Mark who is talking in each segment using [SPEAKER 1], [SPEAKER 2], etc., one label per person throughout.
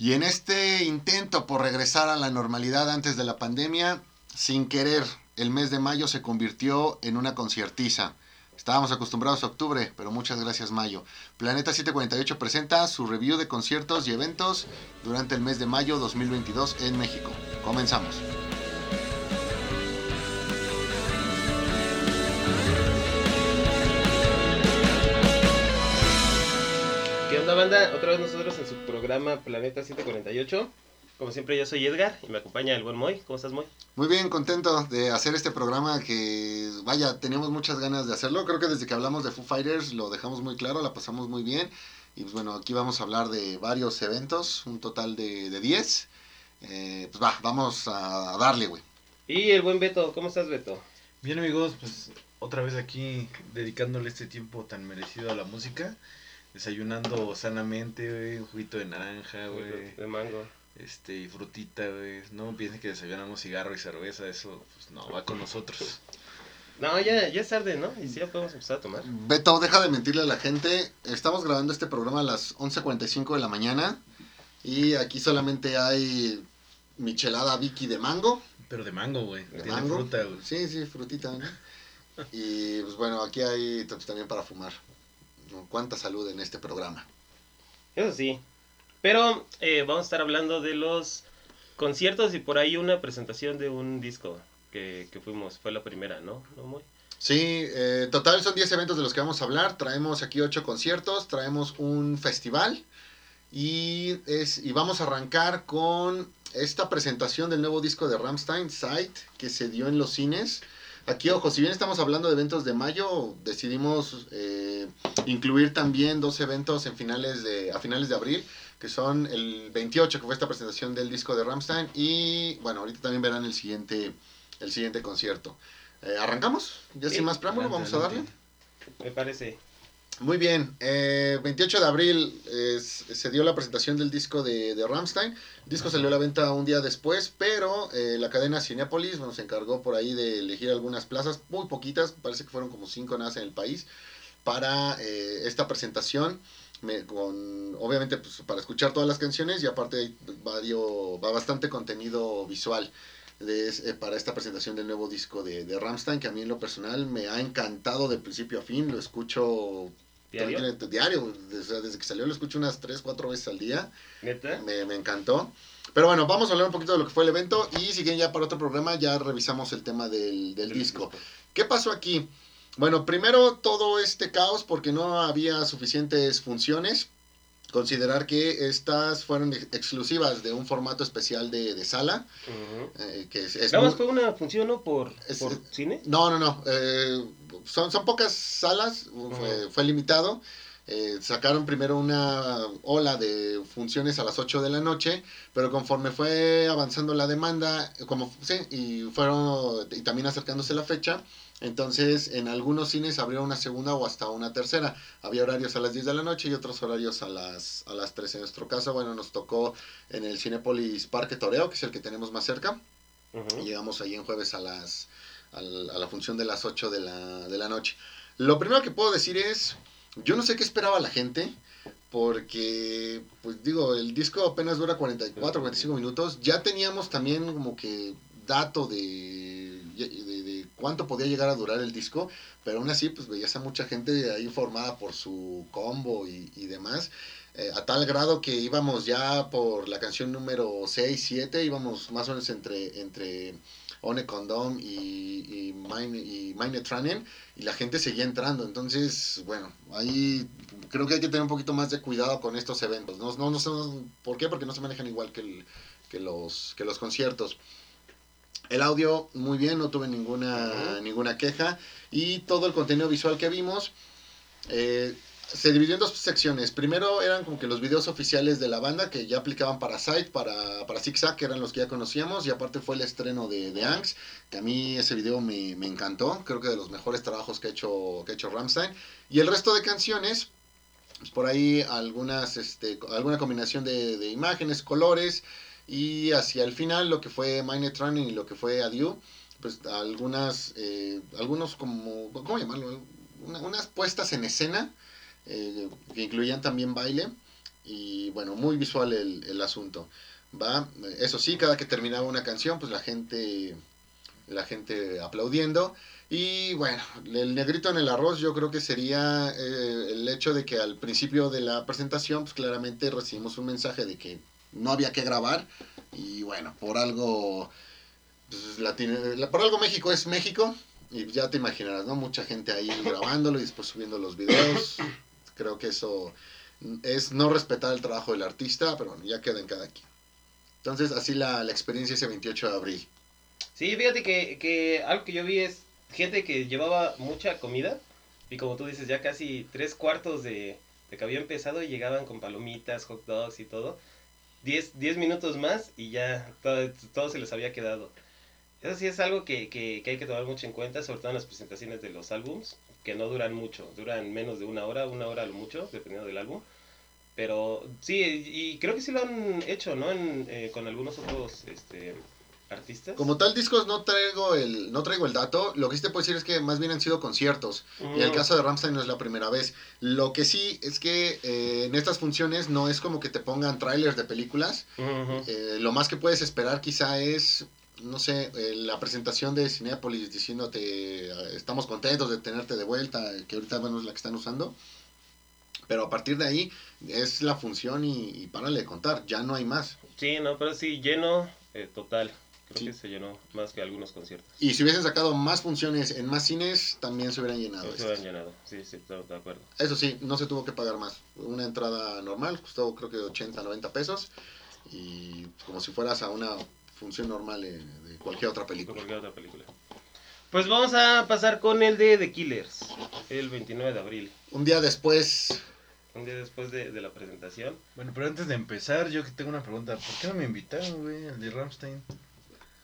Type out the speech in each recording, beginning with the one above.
[SPEAKER 1] Y en este intento por regresar a la normalidad antes de la pandemia, sin querer, el mes de mayo se convirtió en una conciertiza. Estábamos acostumbrados a octubre, pero muchas gracias Mayo. Planeta 748 presenta su review de conciertos y eventos durante el mes de mayo 2022 en México. Comenzamos.
[SPEAKER 2] Banda? Otra vez nosotros en su programa Planeta 748. Como siempre yo soy Edgar y me acompaña el buen Moy. ¿Cómo estás Moy?
[SPEAKER 1] Muy bien, contento de hacer este programa que, vaya, teníamos muchas ganas de hacerlo. Creo que desde que hablamos de Foo Fighters lo dejamos muy claro, la pasamos muy bien. Y pues bueno, aquí vamos a hablar de varios eventos, un total de, de 10. Eh, pues va, vamos a darle, güey.
[SPEAKER 2] Y el buen Beto, ¿cómo estás Beto?
[SPEAKER 3] Bien amigos, pues otra vez aquí dedicándole este tiempo tan merecido a la música. Desayunando sanamente, güey, un juguito de naranja, güey.
[SPEAKER 2] De mango.
[SPEAKER 3] Este, y frutita, güey. No piensen que desayunamos cigarro y cerveza, eso pues no, va con nosotros.
[SPEAKER 2] No, ya, ya es tarde, ¿no? Y sí, ya podemos empezar a tomar.
[SPEAKER 1] Beto, deja de mentirle a la gente. Estamos grabando este programa a las 11.45 de la mañana. Y aquí solamente hay michelada Vicky de mango.
[SPEAKER 3] Pero de mango, güey.
[SPEAKER 1] ¿De
[SPEAKER 3] Tiene
[SPEAKER 1] mango?
[SPEAKER 3] fruta, güey.
[SPEAKER 1] Sí, sí, frutita, ¿no? Y pues bueno, aquí hay también para fumar. Cuánta salud en este programa.
[SPEAKER 2] Eso sí. Pero eh, vamos a estar hablando de los conciertos y por ahí una presentación de un disco que, que fuimos. Fue la primera, ¿no?
[SPEAKER 1] Sí, eh, total son 10 eventos de los que vamos a hablar. Traemos aquí 8 conciertos, traemos un festival y, es, y vamos a arrancar con esta presentación del nuevo disco de Rammstein, Sight, que se dio en los cines. Aquí, ojo, si bien estamos hablando de eventos de mayo, decidimos eh, incluir también dos eventos en finales de, a finales de abril, que son el 28, que fue esta presentación del disco de Rammstein, y bueno, ahorita también verán el siguiente, el siguiente concierto. Eh, ¿Arrancamos? Ya
[SPEAKER 2] Sí.
[SPEAKER 1] sin más preámbulo, vamos a darle.
[SPEAKER 2] Me parece.
[SPEAKER 1] Muy bien, eh, 28 de abril es- se dio la presentación del disco de, de Rammstein. El disco salió a la venta un día después, pero eh, la cadena Cinepolis se encargó por ahí de elegir algunas plazas, muy poquitas, parece que fueron como cinco nada más en el país, para eh, esta presentación. me- con, obviamente pues, para escuchar todas las canciones y aparte hay vario- va bastante contenido visual de, eh, para esta presentación del nuevo disco de, de Rammstein, que a mí en lo personal me ha encantado de principio a fin, lo escucho
[SPEAKER 2] ¿Diario?
[SPEAKER 1] Diario. Desde, desde que salió lo escucho unas 3, 4 veces al día.
[SPEAKER 2] ¿Neta?
[SPEAKER 1] Me, me encantó. Pero bueno, vamos a hablar un poquito de lo que fue el evento. Y si quieren ya para otro programa, ya revisamos el tema del, del disco. ¿Qué pasó aquí? Bueno, primero todo este caos porque no había suficientes funciones. Considerar que estas fueron ex- exclusivas de un formato especial de, de sala.
[SPEAKER 2] Ujú.
[SPEAKER 1] eh, que es, es
[SPEAKER 2] Nada más
[SPEAKER 1] muy-
[SPEAKER 2] fue una función, ¿no? Por,
[SPEAKER 1] Es-
[SPEAKER 2] por cine.
[SPEAKER 1] No, no, no. eh, son, son pocas salas, fue, fue limitado. Eh, sacaron primero una ola de funciones a las 8 de la noche, pero conforme fue avanzando la demanda, como sí, y fueron y también acercándose la fecha, entonces en algunos cines abrió una segunda o hasta una tercera. Había horarios a las 10 de la noche y otros horarios a las a las 3. En nuestro caso, bueno, nos tocó en el Cinépolis Parque Toreo, que es el que tenemos más cerca. Llegamos ahí en jueves a las al- a la función de las 8 de la, de la noche. Lo primero que puedo decir es, yo no sé qué esperaba la gente, porque, pues digo, el disco apenas dura 44, 45 minutos. Ya teníamos también como que dato de, de, de cuánto podía llegar a durar el disco, pero aún así, pues veías a mucha gente ahí formada por su combo y, y demás. eh, a tal grado que íbamos ya por la canción número 6, 7, íbamos más o menos entre, entre One Condom y, y, Mine, y Mine Tranen, y la gente seguía entrando. Entonces, bueno, ahí creo que hay que tener un poquito más de cuidado con estos eventos. No, no, no por qué, porque no se manejan igual que, el- que, los, que los conciertos. El audio, muy bien, no tuve ninguna, ninguna queja. Y todo el contenido visual que vimos eh, se dividió en dos secciones. Primero eran como que los videos oficiales de la banda que ya aplicaban para Site, para, para Zigzag, que eran los que ya conocíamos. Y aparte fue el estreno de, de Angst, que a mí ese video me, me encantó. Creo que de los mejores trabajos que ha hecho, que ha hecho Rammstein. Y el resto de canciones, pues por ahí algunas, este, alguna combinación de, de imágenes, colores. Y hacia el final lo que fue Mind Running y lo que fue Adieu, pues algunas, eh, algunos como, ¿cómo llamarlo? Una- unas puestas en escena eh, que incluían también baile. y bueno, muy visual el, el asunto. Va, eso sí, cada que terminaba una canción, pues la gente, la gente aplaudiendo. Y bueno, el negrito en el arroz yo creo que sería eh, el hecho de que al principio de la presentación, pues claramente recibimos un mensaje de que no había que grabar. Y bueno, por algo, pues, latino- la- por algo México es México. Y ya te imaginarás, ¿no? Mucha gente ahí grabándolo y después subiendo los videos. Creo que eso es no respetar el trabajo del artista, pero bueno, ya queda en cada quien. Entonces, así la, la experiencia ese 28 de abril.
[SPEAKER 2] Sí, fíjate que, que algo que yo vi es gente que llevaba mucha comida y como tú dices, ya casi tres cuartos de, de que había empezado y llegaban con palomitas, hot dogs y todo. Diez, diez minutos más y ya todo, todo se les había quedado. Eso sí es algo que, que, que hay que tomar mucho en cuenta, sobre todo en las presentaciones de los álbums, que no duran mucho, duran menos de una hora, una hora a lo mucho, dependiendo del álbum. Pero sí, y creo que sí lo han hecho, ¿no? Eh, con algunos otros este, artistas.
[SPEAKER 1] Como tal discos no traigo el no traigo el dato, lo que sí te puedo decir es que más bien han sido conciertos. Y el
[SPEAKER 2] Mm.
[SPEAKER 1] caso de Ramstein no es la primera vez. Lo que sí es que eh, en estas funciones no es como que te pongan trailers de películas. Eh, lo más que puedes esperar quizá es, no sé, eh, la presentación de Cinepolis diciéndote estamos contentos de tenerte de vuelta, que ahorita bueno, es la que están usando. Pero a partir de ahí es la función y, y párale de contar, ya no hay más.
[SPEAKER 2] Sí, no, pero sí, lleno total. Creo
[SPEAKER 1] Sí.
[SPEAKER 2] que se llenó más que algunos conciertos.
[SPEAKER 1] Y si hubiesen sacado más funciones en más cines, también se hubieran llenado.
[SPEAKER 2] Se han llenado. Sí, sí, estoy de acuerdo.
[SPEAKER 1] Eso sí, no se tuvo que pagar más. Una entrada normal costó creo que 80, 90 pesos. Y como si fueras a una función normal de, de cualquier otra película.
[SPEAKER 2] cualquier otra película. Pues vamos a pasar con el de The Killers, el 29 de abril.
[SPEAKER 1] Un día después,
[SPEAKER 2] Un día después de, de la presentación.
[SPEAKER 3] Bueno, pero antes de empezar, yo que tengo una pregunta. ¿Por qué no me invitaron, güey, al de Ramstein?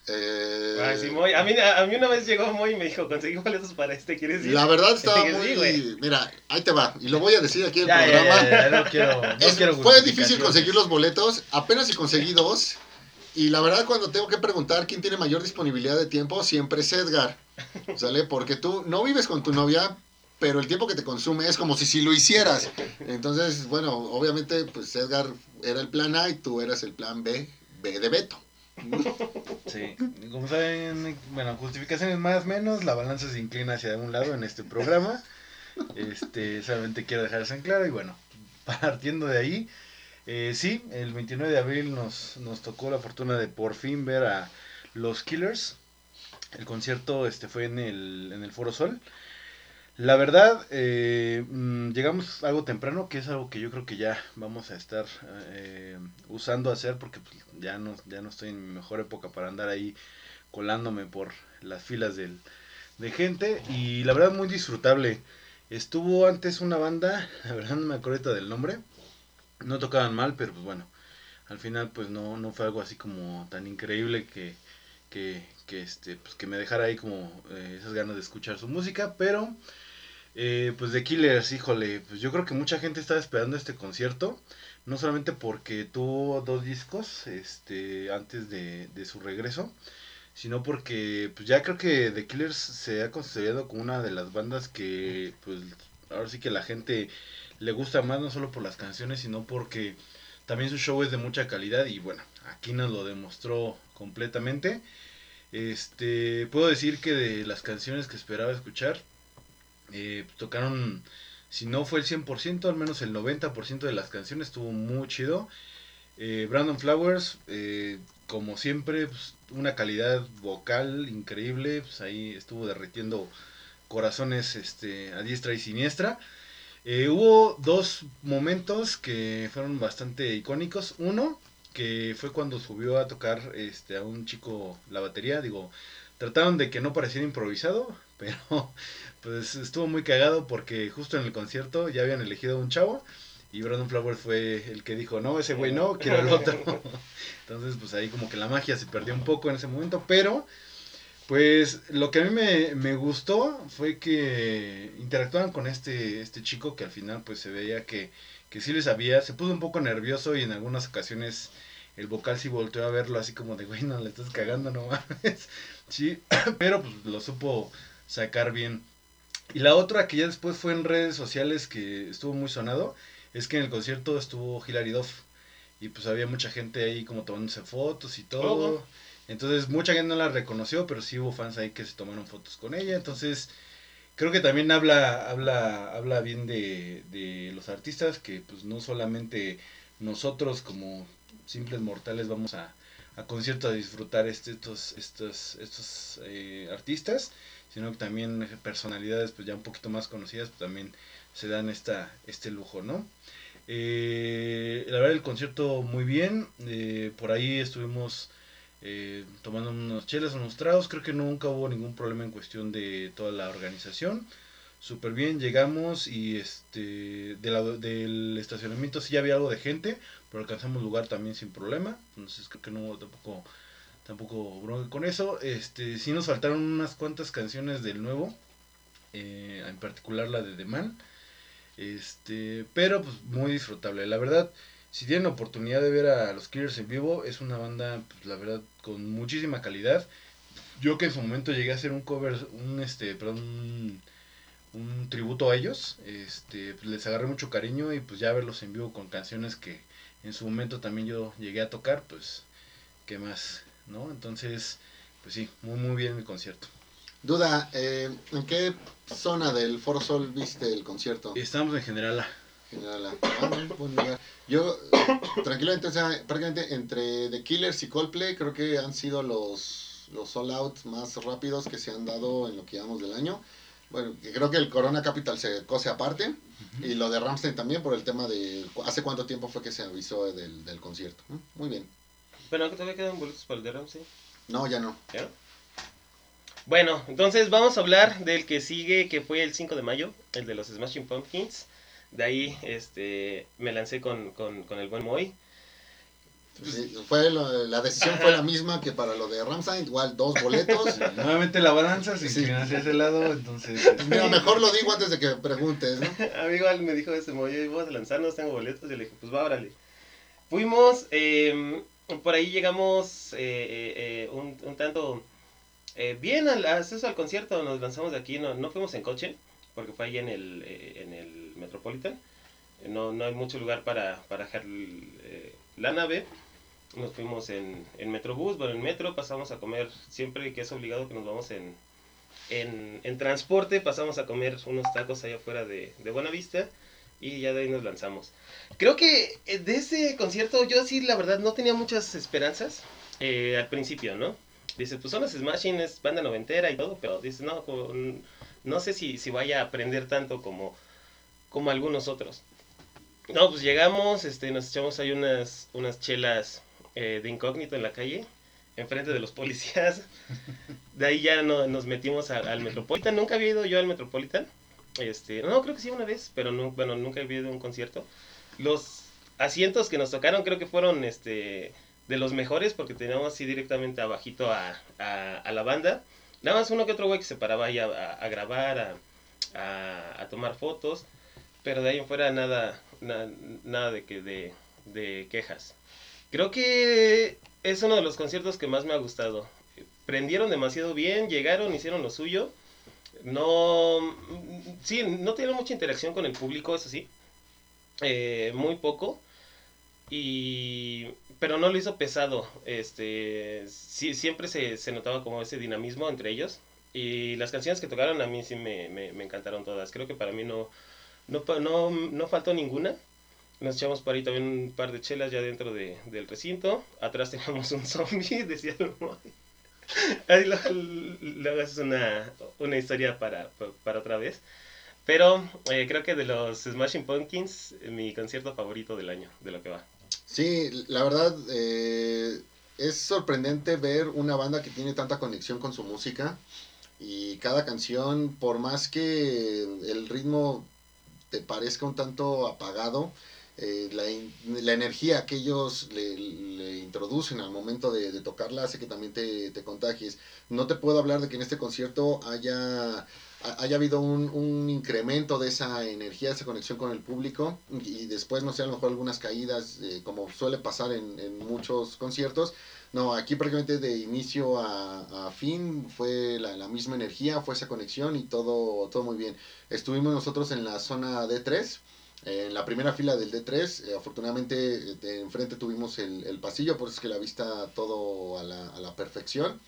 [SPEAKER 1] Eh,
[SPEAKER 2] Ah, sí, Moy. A mí, a, a mí una vez llegó Moy y me dijo, conseguí boletos para este, ¿quieres ir?
[SPEAKER 1] la verdad estaba muy... mira, ahí te va. Y lo voy a decir aquí en el
[SPEAKER 3] ya,
[SPEAKER 1] programa.
[SPEAKER 3] ya, ya, no quiero, no
[SPEAKER 1] Es-
[SPEAKER 3] quiero
[SPEAKER 1] fue difícil conseguir los boletos. Apenas si conseguí dos. Y la verdad, cuando tengo que preguntar quién tiene mayor disponibilidad de tiempo, siempre es Edgar. ¿Sale? Porque tú no vives con tu novia, pero el tiempo que te consume es como si si lo hicieras. Entonces, bueno, obviamente, pues Edgar era el plan A y tú eras el plan B, B de Beto.
[SPEAKER 3] Sí, como saben, bueno, justificaciones más o menos, la balanza se inclina hacia un lado en este programa. Este, solamente quiero dejar eso en claro y bueno, partiendo de ahí, eh, sí, el 29 de abril nos, nos tocó la fortuna de por fin ver a los Killers. El concierto este fue en el, en el Foro Sol. La verdad, eh, mm, llegamos algo temprano, que es algo que yo creo que ya vamos a estar eh, usando hacer, porque pues, ya, no, ya no estoy en mi mejor época para andar ahí colándome por las filas del, de gente. Y la verdad, muy disfrutable. Estuvo antes una banda, la verdad no me acuerdo del nombre. No tocaban mal, pero pues bueno, al final pues no, no fue algo así como tan increíble que, que, que, este, pues, que me dejara ahí como eh, esas ganas de escuchar su música, pero eh, pues de Killers, híjole, pues yo creo que mucha gente estaba esperando este concierto, no solamente porque tuvo dos discos este, antes de, de su regreso, sino porque pues ya creo que The Killers se ha considerado como una de las bandas que pues ahora sí que la gente le gusta más no solo por las canciones, sino porque también su show es de mucha calidad y bueno, aquí nos lo demostró completamente. Este, puedo decir que de las canciones que esperaba escuchar, eh, tocaron, si no fue el 100%, al menos el 90% de las canciones, estuvo muy chido. Eh, Brandon Flowers, eh, como siempre, pues, una calidad vocal increíble, pues ahí estuvo derritiendo corazones este, a diestra y siniestra. Eh, hubo dos momentos que fueron bastante icónicos. Uno, que fue cuando subió a tocar este, a un chico la batería. Digo, trataron de que no pareciera improvisado, pero pues estuvo muy cagado porque justo en el concierto ya habían elegido a un chavo y Brandon Flowers fue el que dijo, no, ese güey no, quiero al otro. Entonces, pues ahí como que la magia se perdió un poco en ese momento, pero pues lo que a mí me, me gustó fue que interactuaban con este, este chico que al final pues se veía que, que sí le sabía, se puso un poco nervioso y en algunas ocasiones el vocal sí volteó a verlo así como de, güey, no le estás cagando, no mames. Sí, pero pues lo supo sacar bien. Y la otra que ya después fue en redes sociales que estuvo muy sonado, es que en el concierto estuvo Hilary Duff y pues había mucha gente ahí como tomándose fotos y todo.
[SPEAKER 2] Oh.
[SPEAKER 3] Entonces mucha gente no la reconoció, pero sí hubo fans ahí que se tomaron fotos con ella. Entonces creo que también habla, habla, habla bien de, de los artistas, que pues no solamente nosotros como simples mortales vamos a, a conciertos a disfrutar este, estos, estos, estos eh, artistas, sino que también personalidades pues ya un poquito más conocidas pues, también se dan esta, este lujo, ¿no? Eh, la verdad el concierto muy bien, eh, por ahí estuvimos eh, tomando unos chelas, unos tragos, creo que nunca hubo ningún problema en cuestión de toda la organización, súper bien, llegamos y este del estacionamiento sí había algo de gente, pero alcanzamos lugar también sin problema, entonces creo que no hubo tampoco tampoco bronca con eso, este sí nos faltaron unas cuantas canciones del nuevo, eh, en particular la de The Man, este, pero pues muy disfrutable, la verdad, si tienen oportunidad de ver a los Killers en vivo, es una banda, pues, la verdad, con muchísima calidad. Yo que en su momento llegué a hacer un cover, un este, perdón, un, tributo a ellos, este, pues, les agarré mucho cariño y pues ya verlos en vivo con canciones que en su momento también yo llegué a tocar, pues, ¿qué más? ¿No? Entonces, pues sí, muy muy bien el concierto.
[SPEAKER 1] Duda, eh, ¿en qué zona del Foro Sol viste el concierto?
[SPEAKER 3] Estamos en general a-
[SPEAKER 1] General A. Ah, buen lugar. Yo, tranquilamente, o sea, prácticamente entre The Killers y Coldplay, creo que han sido los, los all out más rápidos que se han dado en lo que llevamos del año. Bueno, creo que el Corona Capital se cose aparte. Y lo de Ramstein también por el tema de hace cuánto tiempo fue que se avisó del, del concierto. Muy bien.
[SPEAKER 2] Bueno, que todavía quedan boletos para el de Ramsey.
[SPEAKER 1] No, ya no.
[SPEAKER 2] ¿Ya? Bueno, entonces vamos a hablar del que sigue, que fue el 5 de mayo, el de los Smashing Pumpkins. De ahí este, me lancé con, con, con el buen Moy.
[SPEAKER 1] Sí, fue lo- la decisión fue la misma que para lo de Ramstein, igual dos boletos.
[SPEAKER 3] Nuevamente la balanza se
[SPEAKER 1] Sí.
[SPEAKER 3] inclina hacia ese lado, entonces... este,
[SPEAKER 1] Mira, mejor lo digo antes de que preguntes, ¿no?
[SPEAKER 2] A mí igual me dijo este Moy, vamos a lanzarnos, tengo boletos. Y le dije, pues va, órale. Fuimos, eh, por ahí llegamos eh, eh, eh, un, un tanto eh, bien al acceso al concierto. Nos lanzamos de aquí, no, no fuimos en coche, porque fue ahí en el, en el Metropolitan. No, no hay mucho lugar para, para dejar la nave. Nos fuimos en, en Metrobús, bueno, en metro, pasamos a comer siempre que es obligado que nos vamos en, en, en transporte, pasamos a comer unos tacos allá afuera de, de Buenavista y ya de ahí nos lanzamos. Creo que eh, de ese concierto yo sí, la verdad, no tenía muchas esperanzas eh, al principio, ¿no? Dice, pues son los Smashing, es banda noventera y todo, pero dice, no, mm, no sé si, si vaya a aprender tanto como, como algunos otros. No, pues llegamos, este, nos echamos ahí unas, unas chelas eh, de incógnito en la calle, enfrente de los policías. De ahí ya no- nos metimos a- al Metropolitan. Nunca había ido yo al Metropolitan. Este, no, creo que sí una vez, pero no, bueno, nunca había ido a un concierto. Los asientos que nos tocaron creo que fueron este de los mejores porque teníamos así directamente abajito a, a, la banda. Nada más uno que otro güey que se paraba ahí a, grabar, a, tomar fotos. Pero de ahí en fuera nada, na- nada de, que, de, de quejas. Creo que es uno de los conciertos que más me ha gustado. Prendieron demasiado bien, llegaron, hicieron lo suyo. No, sí, no tienen mucha interacción con el público, eso sí. Eh, muy poco. Y, pero no lo hizo pesado. Este, sí, siempre se, se notaba como ese dinamismo entre ellos. Y las canciones que tocaron a mí sí me, me, me encantaron todas. Creo que para mí no, no, no, no faltó ninguna. Nos echamos por ahí también un par de chelas ya dentro de, del recinto. Atrás teníamos un zombie, decía el luego, es una, una historia para, pa- para otra vez. Pero eh, creo que de los Smashing Pumpkins, mi concierto favorito del año, de lo que va.
[SPEAKER 1] Sí, la verdad eh, es sorprendente ver una banda que tiene tanta conexión con su música y cada canción, por más que el ritmo te parezca un tanto apagado, eh, la, la energía que ellos le, le introducen al momento de, de tocarla hace que también te, te contagies. No te puedo hablar de que en este concierto haya, ha- haya habido un, un incremento de esa energía, esa conexión con el público y después, no sé, a lo mejor algunas caídas, eh, como suele pasar en, en muchos conciertos. No, aquí prácticamente de inicio a, a fin fue la, la misma energía, fue esa conexión y todo, todo muy bien. Estuvimos nosotros en la zona D3, en la primera fila del D3. eh, afortunadamente, eh, de enfrente tuvimos el, el pasillo, por eso es que la vista todo a la, a la perfección.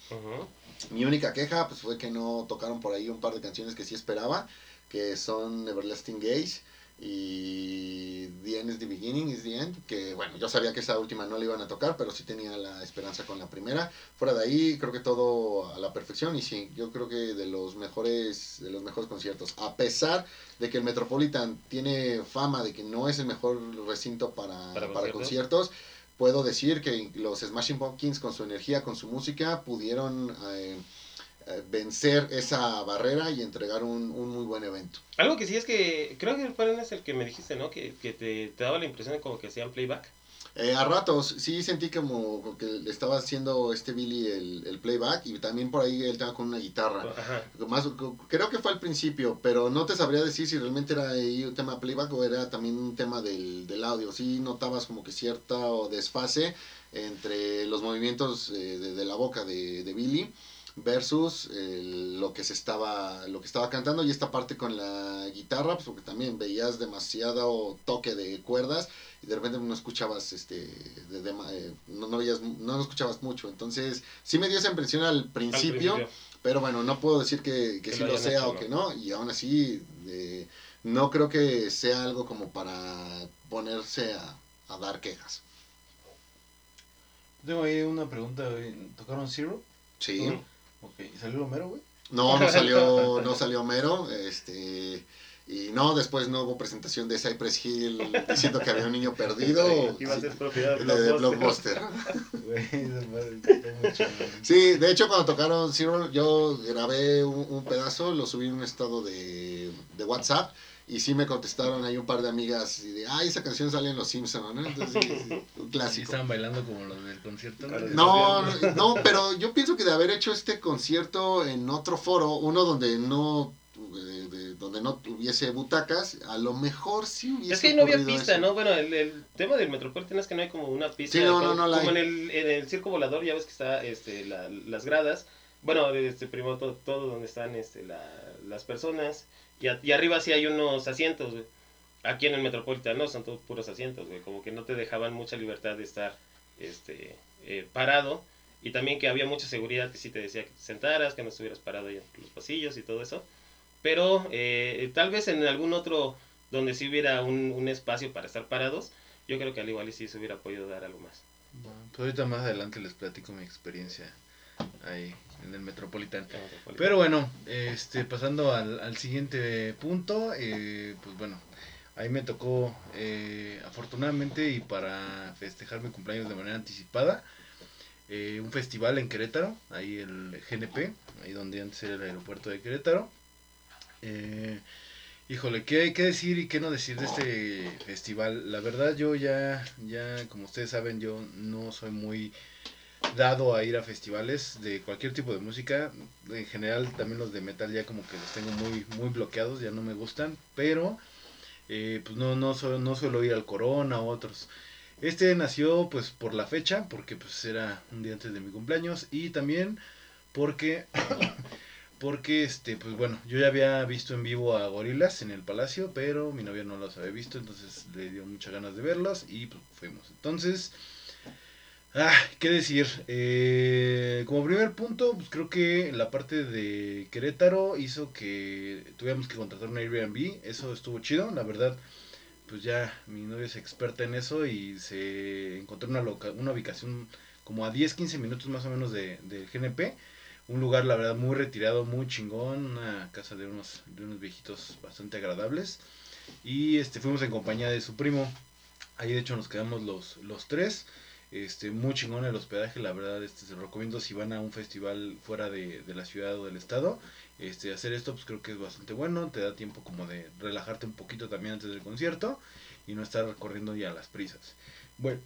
[SPEAKER 1] Mi única queja pues, fue que no tocaron por ahí un par de canciones que sí esperaba, que son Everlasting Gaze y The End is the Beginning is the End, que bueno, yo sabía que esa última no la iban a tocar, pero sí tenía la esperanza con la primera. Fuera de ahí, creo que todo a la perfección y sí, yo creo que de los mejores de los mejores conciertos, a pesar de que el Metropolitan tiene fama de que no es el mejor recinto para,
[SPEAKER 2] ¿Para
[SPEAKER 1] para
[SPEAKER 2] conciertos?
[SPEAKER 1] puedo decir que los Smashing Pumpkins con su energía, con su música, pudieron eh, vencer esa barrera y entregar un, un muy buen evento.
[SPEAKER 2] Algo que sí es que creo que es el que me dijiste, ¿no? Que, que te, te daba la impresión de como que hacían playback.
[SPEAKER 1] Eh, a ratos sí sentí como que le estaba haciendo este Billy el, el playback y también por ahí él estaba con una guitarra.
[SPEAKER 2] Ajá.
[SPEAKER 1] Más, creo que fue al principio, pero no te sabría decir si realmente era ahí un tema playback o era también un tema del, del audio. Sí notabas como que cierta desfase entre los movimientos eh, de, de la boca de, de Billy versus el- lo que se estaba lo que estaba cantando y esta parte con la guitarra pues porque también veías demasiado toque de cuerdas y de repente no escuchabas este de- de- eh, no, no veías no escuchabas mucho entonces sí me dio esa impresión al
[SPEAKER 2] Al
[SPEAKER 1] principio, pero bueno no puedo decir que, que
[SPEAKER 2] Que
[SPEAKER 1] sí
[SPEAKER 2] lo
[SPEAKER 1] sea
[SPEAKER 2] hecho,
[SPEAKER 1] o que no y aún así eh, no creo que sea algo como para ponerse a, a dar quejas
[SPEAKER 3] Tengo ahí una pregunta. ¿Tocaron Zero?
[SPEAKER 1] sí.
[SPEAKER 3] Ok, ¿y salió Romero, güey?
[SPEAKER 1] No, no salió, no salió Homero, este, y no, después no hubo presentación de Cypress Hill diciendo que había un niño perdido.
[SPEAKER 2] Iba a ser propiedad
[SPEAKER 1] de,
[SPEAKER 2] de
[SPEAKER 1] de
[SPEAKER 2] Blockbuster.
[SPEAKER 1] Sí, de hecho cuando tocaron Zero, yo grabé un, un pedazo, lo subí en un estado de, de WhatsApp, y sí me contestaron ahí un par de amigas, y de, ay, esa canción sale en Los Simpsons, ¿no? Entonces, sí, sí, un clásico.
[SPEAKER 3] estaban bailando como los del concierto.
[SPEAKER 2] Claro,
[SPEAKER 1] No, no, pero yo pienso que de haber hecho este concierto en otro foro, uno donde no de- de- donde no tuviese butacas, a lo mejor sí hubiese
[SPEAKER 2] Es que no había pista,
[SPEAKER 1] eso.
[SPEAKER 2] ¿no? Bueno, el, el tema del Metropolitan es que no hay como una pista.
[SPEAKER 1] Sí, no, no,
[SPEAKER 2] como,
[SPEAKER 1] no la
[SPEAKER 2] como en el, en el circo volador ya ves que está este, la- las gradas. Bueno, este, primero todo, todo donde están este, la- las personas. Y, a- y arriba sí hay unos asientos, güey. Aquí en el Metropolitan no, son todos puros asientos, güey. Como que no te dejaban mucha libertad de estar este, eh, parado. Y también que había mucha seguridad que sí te decía que te sentaras, que no estuvieras parado ahí en los pasillos y todo eso. Pero eh, tal vez en algún otro donde sí hubiera un, un espacio para estar parados, yo creo que al igual y sí se hubiera podido dar algo más.
[SPEAKER 3] Bueno, pues ahorita más adelante les platico mi experiencia ahí en el Metropolitan. Pero bueno, este, pasando al, al siguiente punto, eh, pues bueno, ahí me tocó, eh, afortunadamente y para festejar mi cumpleaños de manera anticipada, eh, un festival en Querétaro, ahí el GNP, ahí donde antes era el aeropuerto de Querétaro. Eh, híjole, ¿qué hay que decir y qué no decir de este festival? La verdad yo ya, ya, como ustedes saben, yo no soy muy dado a ir a festivales de cualquier tipo de música. En general también los de metal ya como que los tengo muy, muy bloqueados, ya no me gustan. Pero eh, pues no, no, no suelo ir al Corona o otros. Este nació pues por la fecha, porque pues era un día antes de mi cumpleaños. Y también porque, porque este, pues bueno, yo ya había visto en vivo a Gorilas en el Palacio, pero mi novia no los había visto, entonces le dio muchas ganas de verlos y pues fuimos. Entonces... Ah, ¿qué decir? Eh, como primer punto, pues creo que la parte de Querétaro hizo que tuviéramos que contratar un Airbnb. Eso estuvo chido, la verdad. Pues ya mi novia es experta en eso y se encontró una, loca- una ubicación como a 10-15 minutos más o menos de, del GNP. Un lugar, la verdad, muy retirado, muy chingón. Una casa de unos, de unos viejitos bastante agradables. Y este fuimos en compañía de su primo. Ahí de hecho nos quedamos los, los tres. Este, muy chingón el hospedaje, la verdad, este, se lo recomiendo si van a un festival fuera de, de la ciudad o del estado, este, hacer esto pues creo que es bastante bueno, te da tiempo como de relajarte un poquito también antes del concierto y no estar corriendo ya a las prisas. Bueno,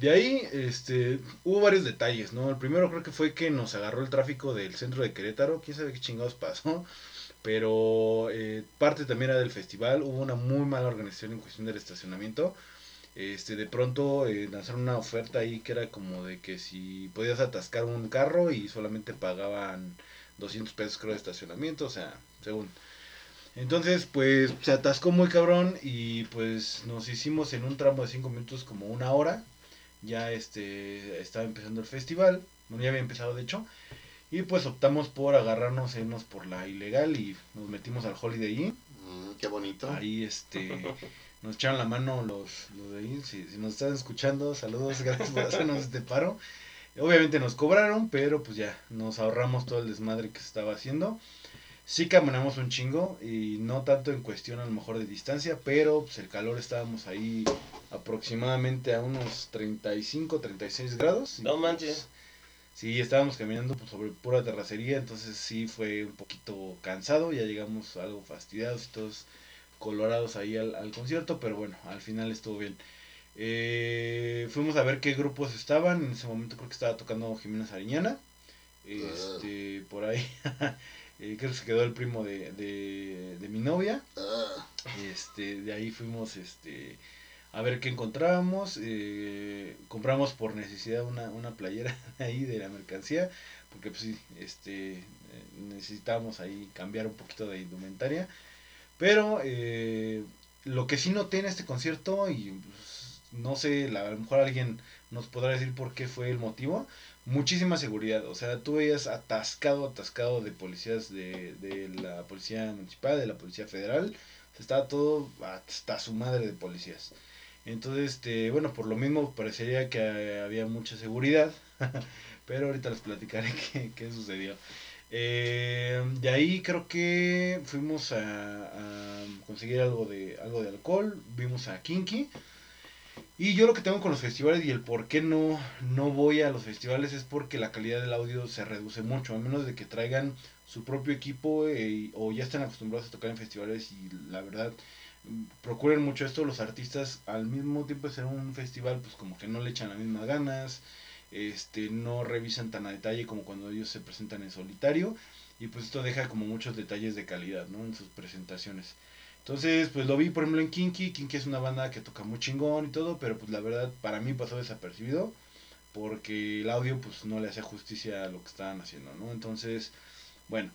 [SPEAKER 3] de ahí, este, hubo varios detalles, ¿no? El primero creo que fue que nos agarró el tráfico del centro de Querétaro, quién sabe qué chingados pasó, pero eh, parte también era del festival, hubo una muy mala organización en cuestión del estacionamiento, este, de pronto eh, lanzaron una oferta ahí que era como de que si podías atascar un carro y solamente pagaban 200 pesos creo de estacionamiento, o sea, según. Entonces, pues se atascó muy cabrón y pues nos hicimos en un tramo de 5 minutos como una hora. Ya este estaba empezando el festival, bueno, ya había empezado de hecho. Y pues optamos por agarrarnos irnos por la ilegal y nos metimos al Holiday Inn.
[SPEAKER 1] Mm, qué bonito.
[SPEAKER 3] Ahí este nos echaron la mano los, los de ahí. Si, si nos están escuchando, saludos, gracias por hacernos este paro. Obviamente nos cobraron, pero pues ya, nos ahorramos todo el desmadre que se estaba haciendo. Sí caminamos un chingo y no tanto en cuestión a lo mejor de distancia, pero pues el calor estábamos ahí aproximadamente a unos 35, 36 grados. y,
[SPEAKER 2] No
[SPEAKER 3] pues,
[SPEAKER 2] manches.
[SPEAKER 3] Sí, estábamos caminando pues, sobre pura terracería, entonces sí fue un poquito cansado, ya llegamos algo fastidiados y todos colorados ahí al, al concierto, pero bueno, al final estuvo bien. Eh, fuimos a ver qué grupos estaban, en ese momento creo que estaba tocando Jimena Sariñana, este, por ahí, eh, creo que se quedó el primo de, de, de mi novia, este, de ahí fuimos este, a ver qué encontrábamos. eh, compramos por necesidad una, una playera ahí de la mercancía. Porque pues sí, este, eh, necesitábamos ahí cambiar un poquito de indumentaria. Pero lo que sí noté en este concierto, y pues, no sé, a lo mejor alguien nos podrá decir por qué fue el motivo, muchísima seguridad. O sea, tú veías atascado, atascado de policías de, de la policía municipal, de la policía federal. Estaba todo hasta su madre de policías. Entonces, este, bueno, por lo mismo parecería que había mucha seguridad. Pero ahorita les platicaré qué, qué sucedió. Eh, de ahí creo que fuimos a, a conseguir algo de, algo de alcohol. Vimos a Kinky. Y yo lo que tengo con los festivales y el por qué no, no voy a los festivales es porque la calidad del audio se reduce mucho, a menos de que traigan su propio equipo eh, o ya están acostumbrados a tocar en festivales y la verdad mm, procuren mucho esto los artistas al mismo tiempo de ser un festival pues como que no le echan las mismas ganas este no revisan tan a detalle como cuando ellos se presentan en solitario y pues esto deja como muchos detalles de calidad no en sus presentaciones entonces, pues lo vi, por ejemplo, en Kinky. Kinky es una banda que toca muy chingón y todo, pero pues la verdad para mí pasó desapercibido porque el audio pues no le hacía justicia a lo que estaban haciendo, ¿no? Entonces, bueno,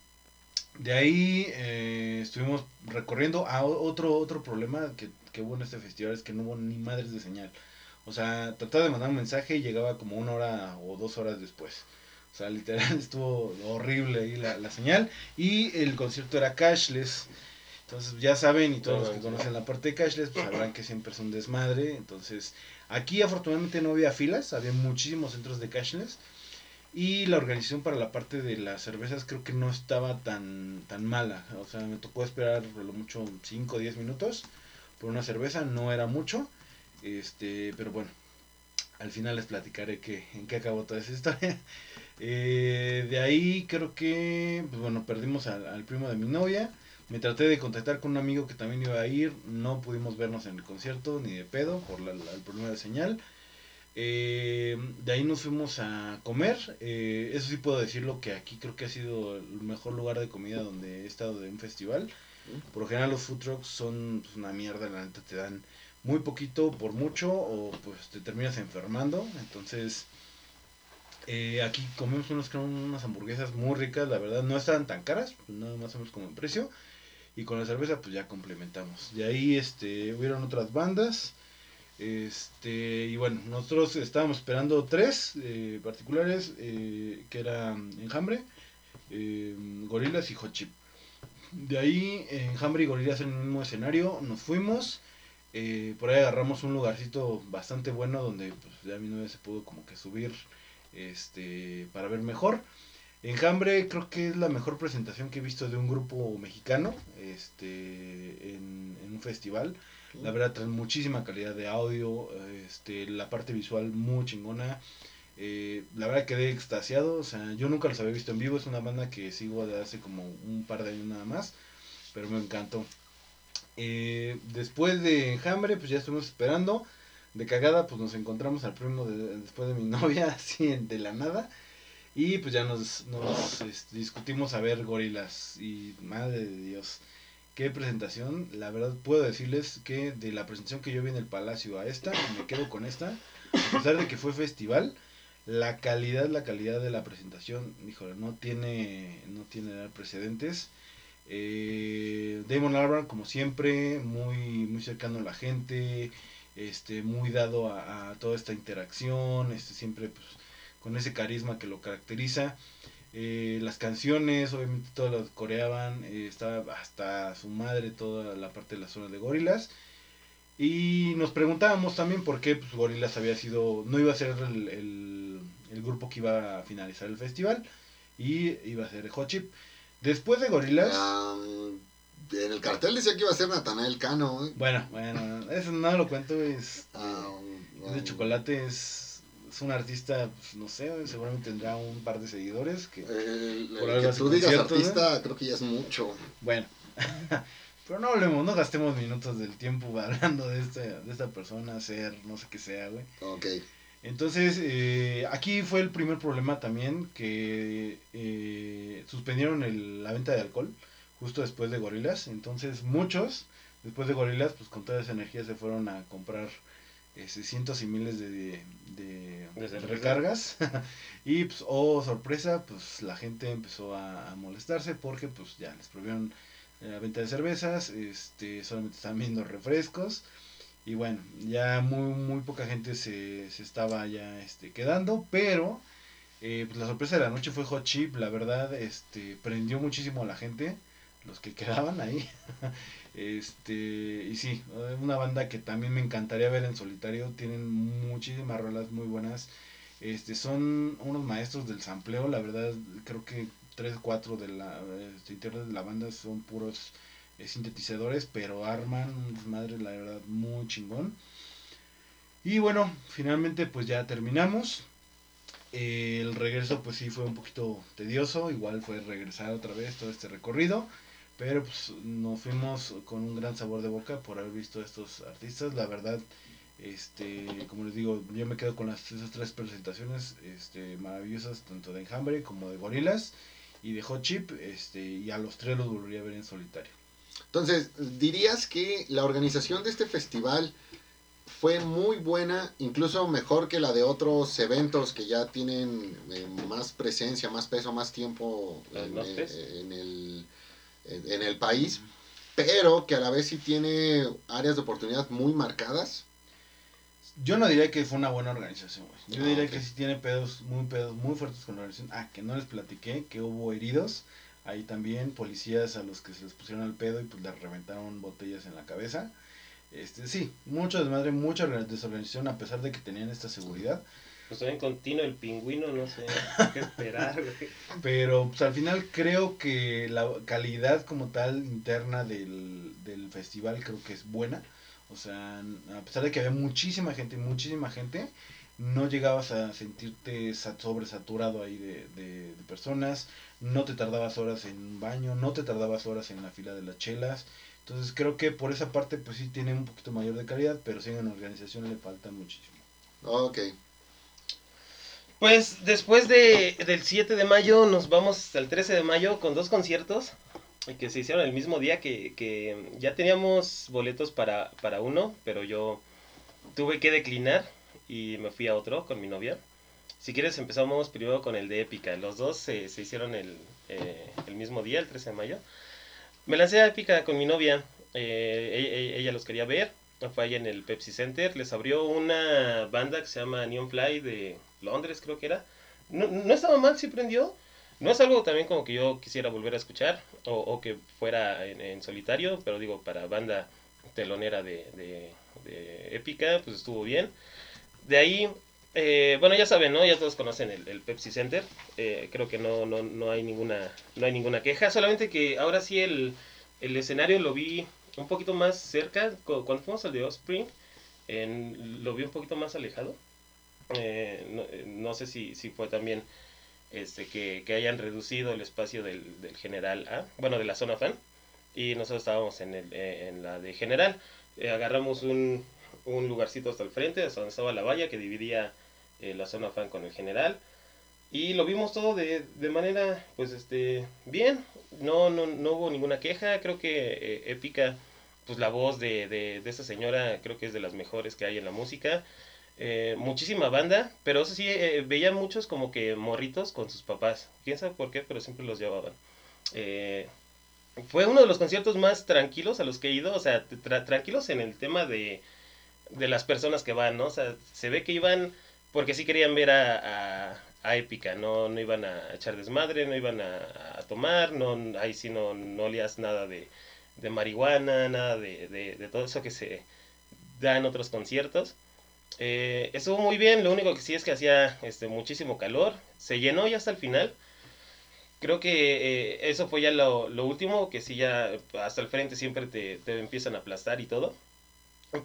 [SPEAKER 3] de ahí eh, estuvimos recorriendo a otro otro problema que, que hubo en este festival es que no hubo ni madres de señal. O sea, trataba de mandar un mensaje y llegaba como una hora o dos horas después. O sea, literal estuvo horrible ahí la, la señal. Y el concierto era cashless. Entonces ya saben, y todos los que conocen la parte de cashless, pues sabrán que siempre es un desmadre. Entonces, aquí afortunadamente no había filas, había muchísimos centros de cashless. Y la organización para la parte de las cervezas creo que no estaba tan, tan mala. O sea, me tocó esperar lo mucho 5 o 10 minutos por una cerveza, no era mucho. Este, pero bueno, al final les platicaré que, en qué acabó toda esa historia. Eh, de ahí creo que, pues bueno, perdimos al, al primo de mi novia. Me traté de contactar con un amigo que también iba a ir. No pudimos vernos en el concierto ni de pedo por la- la- el problema de señal. Eh, de ahí nos fuimos a comer. Eh, eso sí puedo decirlo que aquí creo que ha sido el mejor lugar de comida donde he estado de un festival. Por lo general los food trucks son pues, una mierda, la neta te dan muy poquito por mucho o pues te terminas enfermando. Entonces eh, aquí comimos unos, unas hamburguesas muy ricas, la verdad no estaban tan caras, nada más o menos como en precio. Y con la cerveza pues ya complementamos. De ahí este, hubieron otras bandas. Este, y bueno, nosotros estábamos esperando tres eh, particulares, eh, que eran Enjambre, eh, Gorilas y Hot Chip. De ahí, Enjambre y Gorilas en el mismo escenario, nos fuimos. eh, por ahí agarramos un lugarcito bastante bueno donde pues, ya mi novia se pudo como que subir este, para ver mejor. Enjambre creo que es la mejor presentación que he visto de un grupo mexicano este, en, un festival. La verdad traen muchísima calidad de audio, este, la parte visual muy chingona. Eh, la verdad quedé extasiado, o sea, yo nunca los había visto en vivo, es una banda que sigo de hace como un par de años nada más, pero me encantó. Eh, después de Enjambre, pues ya estuvimos esperando. De cagada, pues nos encontramos al primo de- después de mi novia, así de la nada. Y pues ya nos, nos este, discutimos a ver gorilas. Y madre de Dios, qué presentación. La verdad puedo decirles que de la presentación que yo vi en el Palacio a esta, me quedo con esta. A pesar de que fue festival, la calidad, la calidad de la presentación, híjole, no tiene, no tiene precedentes. Eh, Damon Albarn, como siempre, muy, muy cercano a la gente, este, muy dado a, toda esta interacción, este, siempre pues, con ese carisma que lo caracteriza. Eh, las canciones, obviamente todas las coreaban, eh, estaba hasta su madre toda la parte de la zona de gorilas. Y nos preguntábamos también por qué pues, Gorilas había sido, no iba a ser el, el, el grupo que iba a finalizar el festival y iba a ser Hot Chip. Después de Gorilas...
[SPEAKER 1] Ah, en el cartel decía que iba a ser Natanael Cano. ¿eh?
[SPEAKER 3] Bueno, bueno, eso no lo cuento, es,
[SPEAKER 1] Ah,
[SPEAKER 3] es de chocolate, es, es un artista, pues, no sé, seguramente tendrá un par de seguidores que... Por
[SPEAKER 1] el que tú digas artista, creo que ya es mucho.
[SPEAKER 3] Bueno, pero no hablemos, no gastemos minutos del tiempo hablando de esta, de esta persona, ser, no sé qué sea, güey.
[SPEAKER 1] Ok.
[SPEAKER 3] Entonces, eh, aquí fue el primer problema también, que eh, suspendieron el- la venta de alcohol justo después de Gorilas. Entonces, muchos, después de Gorilas, pues con toda esa energía se fueron a comprar este, cientos y miles de, recargas. y, pues, oh, sorpresa, pues la gente empezó a, a molestarse porque, pues, ya les prohibieron la venta de cervezas, este, solamente estaban viendo refrescos. Y bueno, ya muy, muy poca gente se, se estaba ya este, quedando, pero eh, pues la sorpresa de la noche fue Hot Chip, la verdad, este, prendió muchísimo a la gente, los que quedaban ahí. Este, y sí, una banda que también me encantaría ver en solitario, tienen muchísimas rolas muy buenas. Este, son unos maestros del sampleo, la verdad, creo que 3, 4 de la este, de la banda son puros eh, sintetizadores, pero arman un desmadre, la verdad, muy chingón. Y bueno, finalmente pues ya terminamos. El regreso pues sí fue un poquito tedioso, igual fue regresar otra vez todo este recorrido, pero pues nos fuimos con un gran sabor de boca por haber visto a estos artistas, la verdad, este, como les digo, yo me quedo con las, esas tres presentaciones este, maravillosas, tanto de Enjambre como de Gorilas y de Hot Chip, este, y a los tres los volvería a ver en solitario.
[SPEAKER 1] Entonces, ¿dirías que la organización de este festival fue muy buena, incluso mejor que la de otros eventos que ya tienen eh, más presencia, más peso, más tiempo
[SPEAKER 2] Las
[SPEAKER 1] en,
[SPEAKER 2] más
[SPEAKER 1] eh, en el, en, en el país, pero que a la vez sí tiene áreas de oportunidad muy marcadas?
[SPEAKER 3] Yo no diría que fue una buena organización, güey. Yo
[SPEAKER 1] Ah,
[SPEAKER 3] diría que sí tiene pedos muy pedos muy fuertes con la organización. Ah, que no les platiqué, que hubo heridos. Ahí también policías a los que se les pusieron al pedo y pues les reventaron botellas en la cabeza. Este, sí, mucho desmadre, mucha orga- desorganización a pesar de que tenían esta seguridad.
[SPEAKER 2] Con Tino el pingüino, no sé qué esperar, güey.
[SPEAKER 3] Pero pues al final creo que la calidad como tal interna del, del festival creo que es buena. O sea, a pesar de que había muchísima gente, muchísima gente, no llegabas a sentirte sa- sobresaturado ahí de, de- de personas, no te tardabas horas en un baño, no te tardabas horas en la fila de las chelas. Entonces creo que por esa parte pues sí tiene un poquito mayor de calidad, pero sí en organización le falta muchísimo.
[SPEAKER 1] Ok.
[SPEAKER 2] Pues después de, del 7 de mayo nos vamos el 13 de mayo con dos conciertos que se hicieron el mismo día que, que ya teníamos boletos para, para uno, pero yo tuve que declinar y me fui a otro con mi novia. Si quieres empezamos primero con el de Épica. Los dos se, se hicieron el, eh, el mismo día, el 13 de mayo. Me lancé a Épica con mi novia. eh, ella, ella- ella los quería ver. Fue ahí en el Pepsi Center. Les abrió una banda que se llama Neon Fly de Londres, creo que era. No, no estaba mal, sí prendió. No es algo también como que yo quisiera volver a escuchar o, o que fuera en, en solitario, pero digo, para banda telonera de, de, de épica, pues estuvo bien. De ahí, eh, bueno, ya saben, ¿no? Ya todos conocen el, el Pepsi Center. Eh, creo que no, no, no, hay ninguna, no hay ninguna queja, solamente que ahora sí el, el escenario lo vi un poquito más cerca. cu- Cuando fuimos al de Offspring, en- lo vi un poquito más alejado. Eh, no, eh, no sé si, si fue también este, que, que hayan reducido el espacio del, del general A, bueno, de la zona fan, y nosotros estábamos en, el, eh, en la de general. Agarramos un, un lugarcito hasta el frente, hasta donde estaba la valla que dividía la zona fan con el general. Y lo vimos todo de, de manera, pues, este, bien. No, no, no hubo ninguna queja. Creo que épica, pues, la voz de, de, de esta señora creo que es de las mejores que hay en la música. Eh, muchísima banda, pero eso sí, eh, veía muchos como que morritos con sus papás. Quién sabe por qué, pero siempre los llevaban. Eh, fue uno de los conciertos más tranquilos a los que he ido, o sea, tra- tranquilos en el tema de, de las personas que van, ¿no? O sea, se ve que iban porque sí querían ver a, a, Épica, no, no iban a echar desmadre, no iban a, tomar, no, ahí sí no, no olías nada de, de marihuana, nada de, de todo eso que se da en otros conciertos. Eh, estuvo muy bien, lo único que sí es que hacía este, muchísimo calor, se llenó ya hasta el final. Creo que eh, eso fue ya lo, lo último, que sí ya hasta el frente siempre te, te empiezan a aplastar y todo.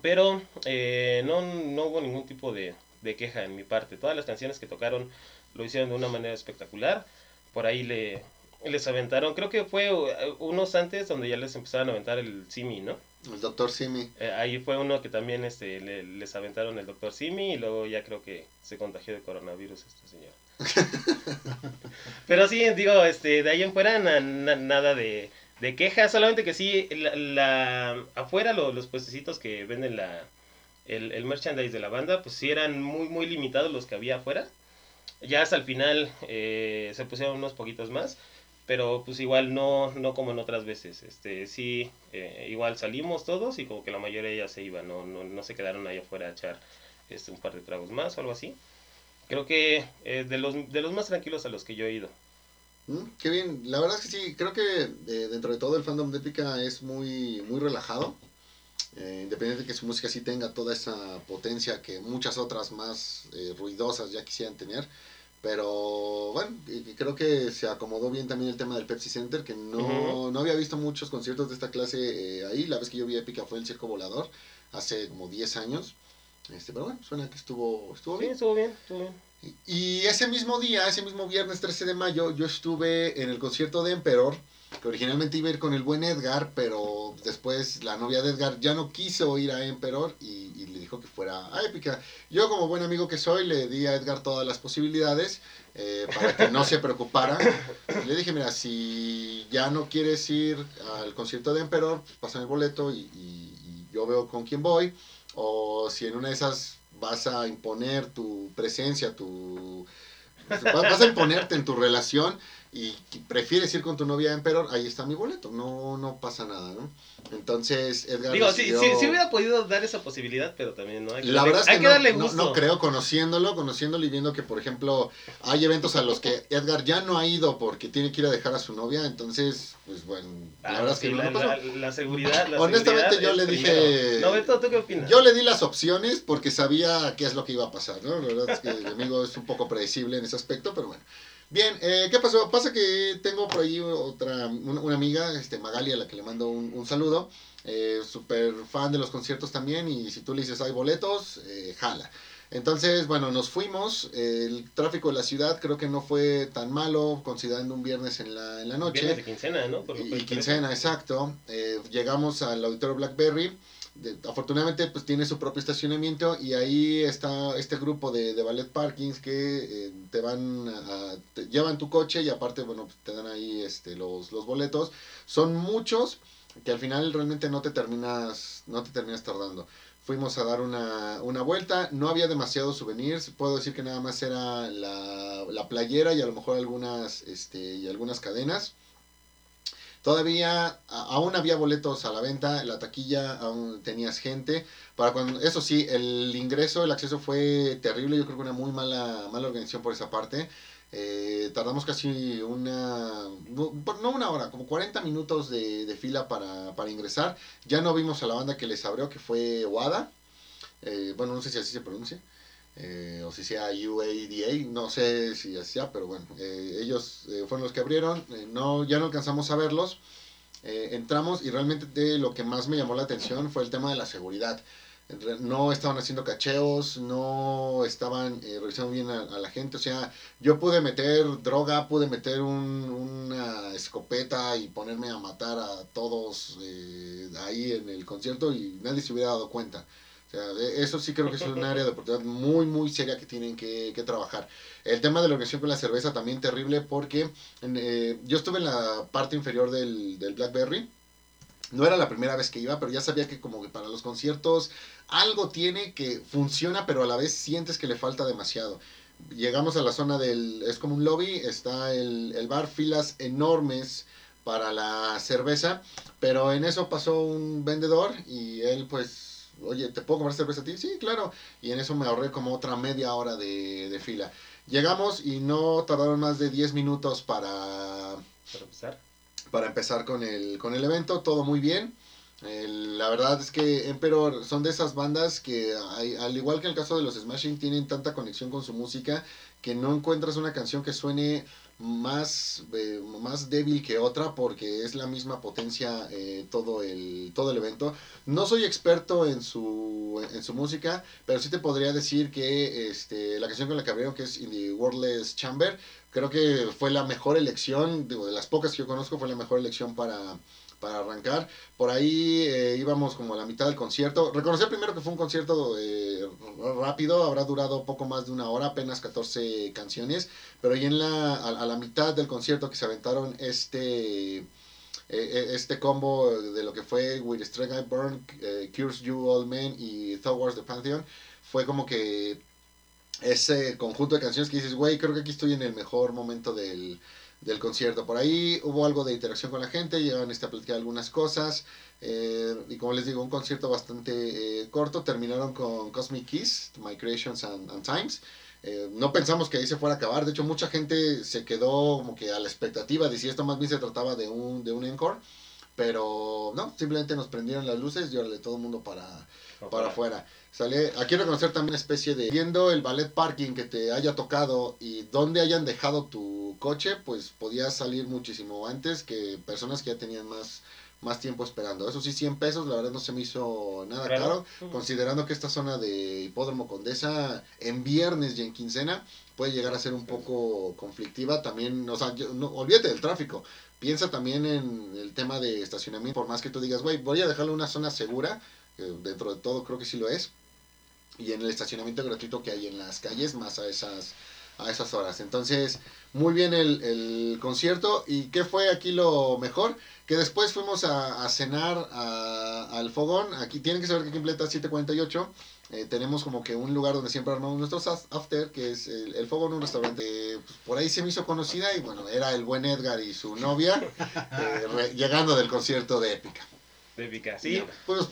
[SPEAKER 2] Pero eh, no, no hubo ningún tipo de, de queja en mi parte. Todas las canciones que tocaron lo hicieron de una manera espectacular. Por ahí le, les aventaron, creo que fue eh, unos antes donde ya les empezaron a aventar el Simi, ¿no?
[SPEAKER 1] El doctor Simi.
[SPEAKER 2] Eh, ahí fue uno que también este, le- les aventaron el doctor Simi y luego ya creo que se contagió de coronavirus este señor. Pero sí, digo, este, de ahí en fuera na- na- nada de, de quejas, solamente que sí, la, la- afuera lo- los puestecitos que venden la, el, el merchandise de la banda, pues sí eran muy, muy limitados los que había afuera. Ya hasta el final eh, se pusieron unos poquitos más, pero pues igual no, no como en otras veces. Este, sí, eh, igual salimos todos y como que la mayoría ya se iba, no, no, no se quedaron ahí afuera a echar este, un par de tragos más o algo así. Creo que eh, de, los, de los más tranquilos a los que yo he ido.
[SPEAKER 1] Mm, Qué bien, la verdad es que sí, creo que eh, dentro de todo el fandom de Épica es muy, muy relajado. Eh, independiente de que su música sí tenga toda esa potencia que muchas otras más eh, ruidosas ya quisieran tener. Pero bueno, y- y creo que se acomodó bien también el tema del Pepsi Center, que no, no había visto muchos conciertos de esta clase eh, ahí. La vez que yo vi Épica fue el Circo Volador, hace como 10 años. Este, pero bueno, suena que estuvo, estuvo
[SPEAKER 2] Sí,
[SPEAKER 1] bien.
[SPEAKER 2] estuvo bien, estuvo bien.
[SPEAKER 1] Y ese mismo día, ese mismo viernes 13 de mayo, yo estuve en el concierto de Emperor, que originalmente iba a ir con el buen Edgar, pero después la novia de Edgar ya no quiso ir a Emperor y, y le dijo que fuera a Épica. Yo como buen amigo que soy, le di a Edgar todas las posibilidades eh, para que no se preocupara. Le dije, mira, si ya no quieres ir al concierto de Emperor, pues el boleto y, y- y yo veo con quién voy. O si en una de esas vas a imponer tu presencia, tu vas a imponerte en tu relación y que prefieres ir con tu novia a Emperor, ahí está mi boleto, no no pasa nada, ¿no? Entonces Edgar
[SPEAKER 2] Digo, sí,
[SPEAKER 1] decidió-
[SPEAKER 2] sí, sí hubiera podido dar esa posibilidad, pero también no hay que,
[SPEAKER 1] la
[SPEAKER 2] darle-
[SPEAKER 1] verdad es
[SPEAKER 2] hay
[SPEAKER 1] que,
[SPEAKER 2] que
[SPEAKER 1] no,
[SPEAKER 2] darle gusto.
[SPEAKER 1] no creo, conociéndolo, conociéndolo y viendo que, por ejemplo, hay eventos a los que Edgar ya no ha ido porque tiene que ir a dejar a su novia, entonces, pues bueno, la
[SPEAKER 2] Ah,
[SPEAKER 1] verdad es que no
[SPEAKER 2] la,
[SPEAKER 1] pasó.
[SPEAKER 2] la- seguridad. La
[SPEAKER 1] Honestamente,
[SPEAKER 2] seguridad
[SPEAKER 1] yo le
[SPEAKER 2] primero.
[SPEAKER 1] dije-
[SPEAKER 2] No, Beto, ¿tú qué opinas?
[SPEAKER 1] Yo le di las opciones porque sabía qué es lo que iba a pasar, ¿no? La verdad es que mi amigo es un poco predecible en ese aspecto, pero bueno. Bien, eh, ¿qué pasó? Pasa que tengo por ahí otra, una, una amiga, este, Magali, a la que le mando un, un saludo, eh, súper fan de los conciertos también, y si tú le dices hay boletos, eh, jala. Entonces, bueno, nos fuimos, el tráfico de la ciudad creo que no fue tan malo, considerando un viernes en la, en la noche.
[SPEAKER 2] Viernes de quincena, ¿no? Por
[SPEAKER 1] Y, y quincena, exacto. Eh, llegamos al auditorio Blackberry. Afortunadamente, pues tiene su propio estacionamiento y ahí está este grupo de, de ballet parkings que eh, te van a, te llevan tu coche y aparte, bueno, pues, te dan ahí este, los, los boletos. Son muchos que al final realmente no te terminas, no te terminas tardando. Fuimos a dar una, una vuelta, no había demasiados souvenirs, puedo decir que nada más era la, la playera y a lo mejor algunas, este, y algunas cadenas. Todavía aún había boletos a la venta, la taquilla aún tenías gente. Para cuando, eso sí, el ingreso, el acceso fue terrible, yo creo que una muy mala, mala organización por esa parte. Eh, tardamos casi una, no una hora, como 40 minutos de, de fila para, para ingresar. Ya no vimos a la banda que les abrió, que fue Wada. Eh, bueno, no sé si así se pronuncia. Eh, o si sea UADA, no sé si sea, pero bueno, eh, ellos eh, fueron los que abrieron, eh, no, ya no alcanzamos a verlos, eh, entramos y realmente de lo que más me llamó la atención fue el tema de la seguridad. No estaban haciendo cacheos, no estaban eh, revisando bien a, la gente, o sea, yo pude meter droga, pude meter un- una escopeta y ponerme a matar a todos ahí en el concierto y nadie se hubiera dado cuenta. O sea, eso sí creo que es un área de oportunidad muy, muy seria que tienen que, que trabajar. El tema de la organización con la cerveza también terrible porque eh, yo estuve en la parte inferior del, del Blackberry. No era la primera vez que iba, pero ya sabía que como que para los conciertos algo tiene que funciona, pero a la vez sientes que le falta demasiado. Llegamos a la zona del, es como un lobby, está el, el bar, filas enormes para la cerveza, pero en eso pasó un vendedor y él pues, oye, ¿te puedo comprar cerveza a ti? Sí, claro, y en eso me ahorré como otra media hora de, de fila. Llegamos y no tardaron más de 10 minutos para,
[SPEAKER 2] Para empezar.
[SPEAKER 1] para empezar con el, con el evento, todo muy bien. El- la verdad es que Emperor son de esas bandas que, hay- al igual que el caso de los Smashing, tienen tanta conexión con su música que no encuentras una canción que suene más, eh, más débil que otra porque es la misma potencia eh, todo, el, todo el evento. No soy experto en su, en su música, pero sí te podría decir que este, la canción con la que abrieron, que es In the Wordless Chamber, creo que fue la mejor elección, de las pocas que yo conozco, fue la mejor elección para, para arrancar. Por ahí eh, íbamos como a la mitad del concierto. Reconocer primero que fue un concierto eh, rápido, habrá durado poco más de una hora, apenas 14 canciones, pero ahí en la, a, la mitad del concierto que se aventaron este... eh, este combo de lo que fue With Strike I Burn, eh, Cures You All Men y Thor Wars the Pantheon fue como que ese conjunto de canciones que dices, güey, creo que aquí estoy en el mejor momento del, del concierto. Por ahí hubo algo de interacción con la gente, llegaron este, a platicar algunas cosas. eh, y como les digo, un concierto bastante eh, corto. Terminaron con Cosmic Kiss, My Creations and, and Times. Eh, no pensamos que ahí se fuera a acabar. De hecho, mucha gente se quedó como que a la expectativa de si esto más bien se trataba de un, de un encore. Pero no, simplemente nos prendieron las luces y órale, todo el mundo para, para afuera. Sale, aquí reconocer también una especie de viendo el ballet parking que te haya tocado y donde hayan dejado tu coche, pues podías salir muchísimo antes que personas que ya tenían más más tiempo esperando. Eso sí, 100 pesos, la verdad no se me hizo nada
[SPEAKER 2] Claro.
[SPEAKER 1] caro, considerando que esta zona de Hipódromo Condesa en viernes y en quincena puede llegar a ser un poco conflictiva. También, o sea, yo- no, olvídate del tráfico. Piensa también en el tema de estacionamiento, por más que tú digas, güey, voy a dejarle una zona segura, eh, dentro de todo creo que sí lo es, y en el estacionamiento gratuito que hay en las calles, más a esas, a esas horas. Entonces, muy bien el, el concierto. ¿Y qué fue aquí lo mejor? Que después fuimos a, a cenar al fogón. Aquí tienen que saber que aquí en Plata 748 eh, tenemos como que un lugar donde siempre armamos nuestros af- after, que es el, el fogón, un restaurante. eh, pues, por ahí se me hizo conocida y bueno, era el buen Edgar y su novia eh, re- llegando del concierto de Épica.
[SPEAKER 2] Épica, sí.
[SPEAKER 1] Podemos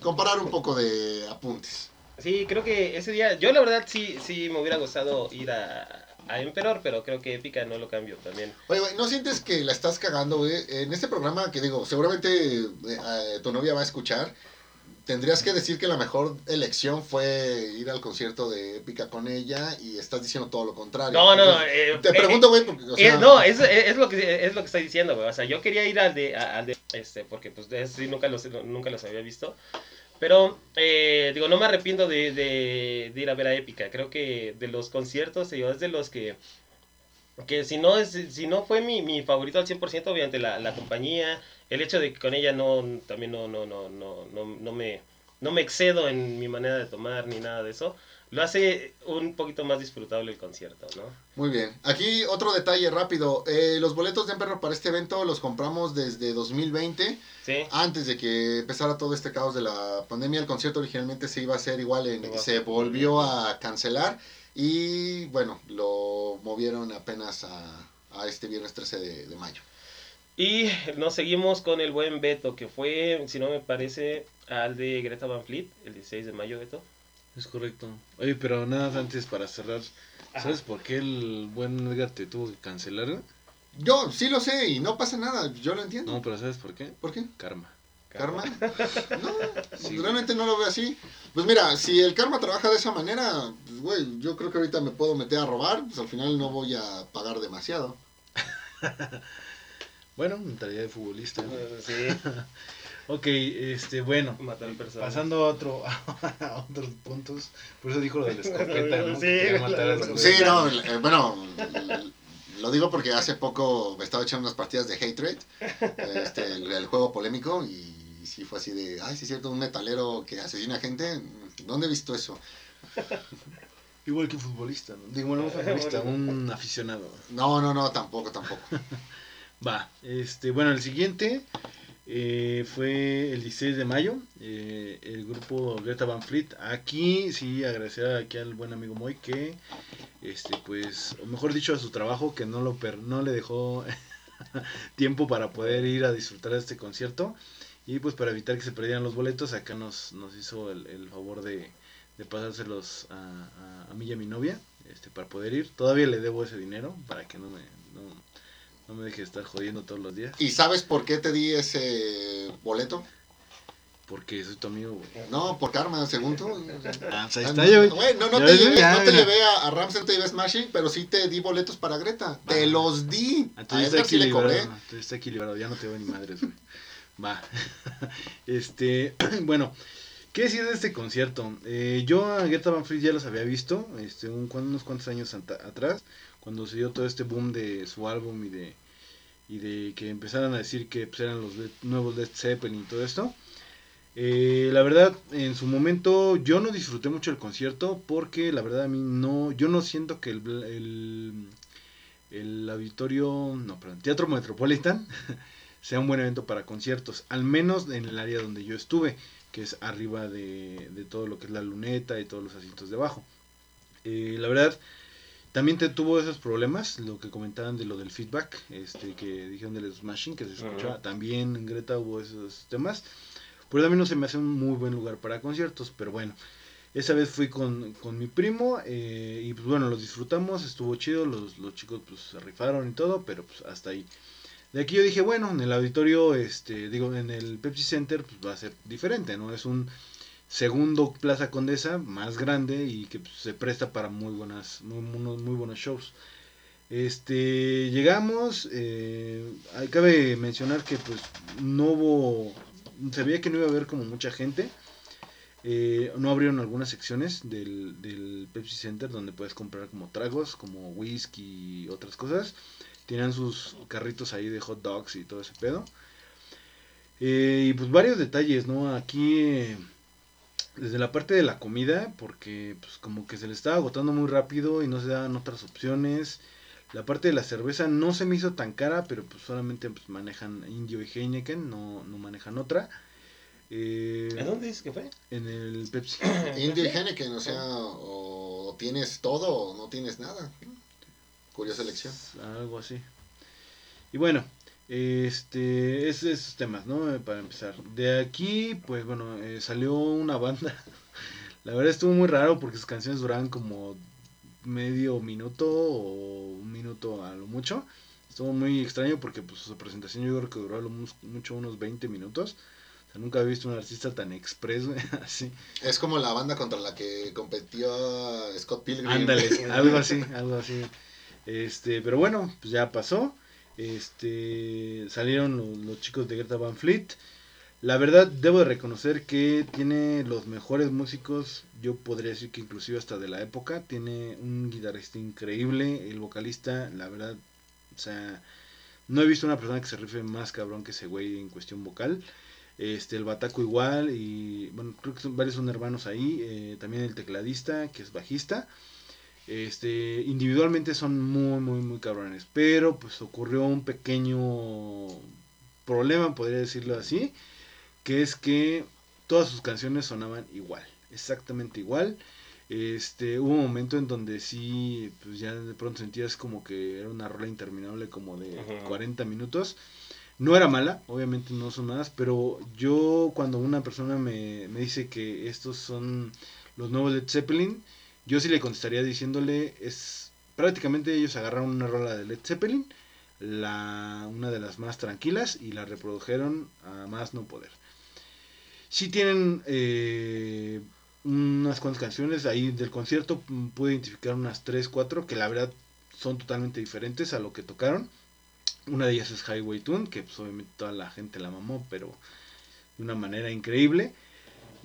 [SPEAKER 1] comparar un poco de apuntes.
[SPEAKER 2] Sí, creo que ese día, yo la verdad sí, sí me hubiera gustado ir a, a Emperor, pero creo que Épica no lo cambio también.
[SPEAKER 1] Oye, güey, ¿no sientes que la estás cagando, güey? En este programa que digo, seguramente eh, tu novia va a escuchar, tendrías que decir que la mejor elección fue ir al concierto de Épica con ella y estás diciendo todo lo contrario.
[SPEAKER 2] No, no, no. Eh,
[SPEAKER 1] Te
[SPEAKER 2] eh,
[SPEAKER 1] pregunto, güey, porque, o
[SPEAKER 2] eh, no, es, es, lo que es lo que estoy diciendo, güey. O sea, yo quería ir al de, al de este, porque pues de sí nunca los, nunca los había visto. Pero, eh, digo, no me arrepiento de, de, de ir a ver a Épica. Creo que de los conciertos, digo, es de los que, que si no es si no fue mi, mi favorito al 100%, obviamente la, la compañía, el hecho de que con ella no, también no, no, no, no, no, no me, no me excedo en mi manera de tomar ni nada de eso, lo hace un poquito más disfrutable el concierto, ¿no?
[SPEAKER 1] Muy bien. Aquí otro detalle rápido. Eh, los boletos de Emperor para este evento los compramos desde 2020.
[SPEAKER 2] Sí.
[SPEAKER 1] Antes de que empezara todo este caos de la pandemia, el concierto originalmente se iba a hacer igual, en, se volvió a cancelar y bueno, lo movieron apenas a, a este viernes 13 de, de mayo.
[SPEAKER 2] Y nos seguimos con el buen Beto, que fue, si no me parece, al de Greta Van Fleet, el 16 de mayo, Beto.
[SPEAKER 3] Es correcto. Oye, pero nada más antes para cerrar. ¿Sabes por qué el buen Edgar te tuvo que cancelar?
[SPEAKER 1] Yo sí lo sé y no pasa nada, yo lo entiendo.
[SPEAKER 3] No, pero ¿sabes por qué?
[SPEAKER 1] ¿Por qué?
[SPEAKER 3] Karma.
[SPEAKER 1] ¿Karma? No,
[SPEAKER 3] Sí.
[SPEAKER 1] realmente no lo veo así. Pues mira, si el karma trabaja de esa manera, pues güey, yo creo que ahorita me puedo meter a robar, pues al final no voy a pagar demasiado.
[SPEAKER 3] Bueno, mentalidad de futbolista. ¿no?
[SPEAKER 2] Sí,
[SPEAKER 3] Ok, este, bueno.
[SPEAKER 2] matar personas.
[SPEAKER 3] Pasando a, otro, a otros puntos. Por eso dijo lo de la escopeta, ¿no?
[SPEAKER 2] Sí,
[SPEAKER 3] a los
[SPEAKER 1] Sí, no, eh, bueno, lo digo porque hace poco me estaba echando unas partidas de Hatred, este, el, el juego polémico, y sí fue así de, ay, sí es cierto, un metalero que asesina gente, ¿dónde he visto eso?
[SPEAKER 3] Igual que futbolista, ¿no? Digo, bueno, no futbolista, un aficionado.
[SPEAKER 1] No, no, no, tampoco, tampoco.
[SPEAKER 3] Va, este, bueno, el siguiente eh, fue el 16 de mayo, eh, el grupo Greta Van Fleet. Aquí sí agradecer aquí al buen amigo Moy que, este, pues, o mejor dicho a su trabajo que no lo per, no le dejó tiempo para poder ir a disfrutar de este concierto. Y pues para evitar que se perdieran los boletos, acá nos, nos hizo el, el favor de, de pasárselos a, a, mí y a mi novia este, para poder ir. Todavía le debo ese dinero para que no me, no, no me deje de estar jodiendo todos los días.
[SPEAKER 1] ¿Y sabes por qué te di ese boleto?
[SPEAKER 3] Porque soy tu amigo, güey.
[SPEAKER 1] No, por karma, según tú.
[SPEAKER 3] Ah, pues ahí está, yo,
[SPEAKER 1] güey. No, no, te llevé,
[SPEAKER 3] ya,
[SPEAKER 1] no te llevé a, a Ramsey, te llevé a Smashing, pero sí te di boletos para Greta. Te los di.
[SPEAKER 3] Ah,
[SPEAKER 1] A
[SPEAKER 3] Entonces está
[SPEAKER 1] sí le cobré.
[SPEAKER 3] Entonces está equilibrado. Ya no te veo ni madres, güey. Va. este, bueno. ¿Qué decir de este concierto? Eh, yo a Greta Van Fleet ya los había visto, este, un, unos cuantos años atrás, cuando se dio todo este boom de su álbum y de, y de que empezaran a decir que pues, eran los nuevos Led Zeppelin y todo esto. Eh, la verdad, en su momento yo no disfruté mucho el concierto porque la verdad a mí no, yo no siento que el, el, el auditorio, no, perdón, Teatro Metropolitan sea un buen evento para conciertos, al menos en el área donde yo estuve, que es arriba de, de todo lo que es la luneta y todos los asientos debajo. Eh, la verdad, también te tuvo esos problemas, lo que comentaban de lo del feedback, este que dijeron del smashing, que se escuchaba,
[SPEAKER 2] Ajá.
[SPEAKER 3] también en Greta hubo esos temas. A mí no se me hace un muy buen lugar para conciertos, pero bueno. Esa vez fui con, con mi primo eh, y pues bueno, los disfrutamos, estuvo chido, los, los chicos pues se rifaron y todo, pero pues hasta ahí. De aquí yo dije, bueno, en el auditorio, este, digo, en el Pepsi Center pues va a ser diferente, ¿no? Es un segundo Plaza Condesa más grande y que pues, se presta para muy buenas, muy, buenos shows. Este, llegamos, eh, cabe mencionar que pues no hubo, se veía que no iba a haber como mucha gente. Eh, no abrieron algunas secciones del, Pepsi Center donde puedes comprar como tragos, como whisky y otras cosas. Tenían sus carritos ahí de hot dogs y todo ese pedo. Eh, y pues varios detalles, ¿no? Aquí, eh, desde la parte de la comida, porque pues como que se le estaba agotando muy rápido y no se daban otras opciones. La parte de la cerveza no se me hizo tan cara, pero pues solamente pues, manejan Indio y Heineken, no, no manejan otra. Eh,
[SPEAKER 2] ¿A dónde dices que fue?
[SPEAKER 3] en el Pepsi.
[SPEAKER 1] Indio y Henneken, o sea, o tienes todo o no tienes nada. Curiosa elección.
[SPEAKER 3] Algo así. Y bueno, este, es esos temas, ¿no? Eh, Para empezar. De aquí, pues bueno, eh, salió una banda. La verdad estuvo muy raro porque sus canciones duraban como medio minuto o un minuto a lo mucho. Estuvo muy extraño porque pues su presentación yo creo que duró a lo mus- mucho unos 20 minutos. O sea, nunca había visto un artista tan express, güey, así.
[SPEAKER 1] Es como la banda contra la que competió Scott Pilgrim.
[SPEAKER 3] Ándale, algo así, algo así. Este, pero bueno, pues ya pasó. Este, salieron los, chicos de Greta Van Fleet. La verdad, debo de reconocer que tiene los mejores músicos, yo podría decir que inclusive hasta de la época. Tiene un guitarrista increíble, el vocalista, la verdad, o sea, no he visto una persona que se rife más cabrón que ese güey en cuestión vocal. Este, el bataco igual, y bueno, creo que son, varios son hermanos ahí. eh, también el tecladista, que es bajista. Este, individualmente son muy, muy, muy cabrones. Pero pues ocurrió un pequeño problema, podría decirlo así. Que es que todas sus canciones sonaban igual. Exactamente igual. Este, hubo un momento en donde sí, pues ya de pronto sentías como que era una rola interminable como de
[SPEAKER 2] Ujú.
[SPEAKER 3] 40 minutos. No era mala, obviamente no son malas, pero yo cuando una persona me, me dice que estos son los nuevos Led Zeppelin, yo sí le contestaría diciéndole, es prácticamente ellos agarraron una rola de Led Zeppelin, la, una de las más tranquilas, y la reprodujeron a más no poder. Sí tienen eh, unas cuantas canciones ahí del concierto, pude identificar unas 3, 4, que la verdad son totalmente diferentes a lo que tocaron. Una de ellas es Highway Tune, que pues, obviamente toda la gente la mamó, pero de una manera increíble.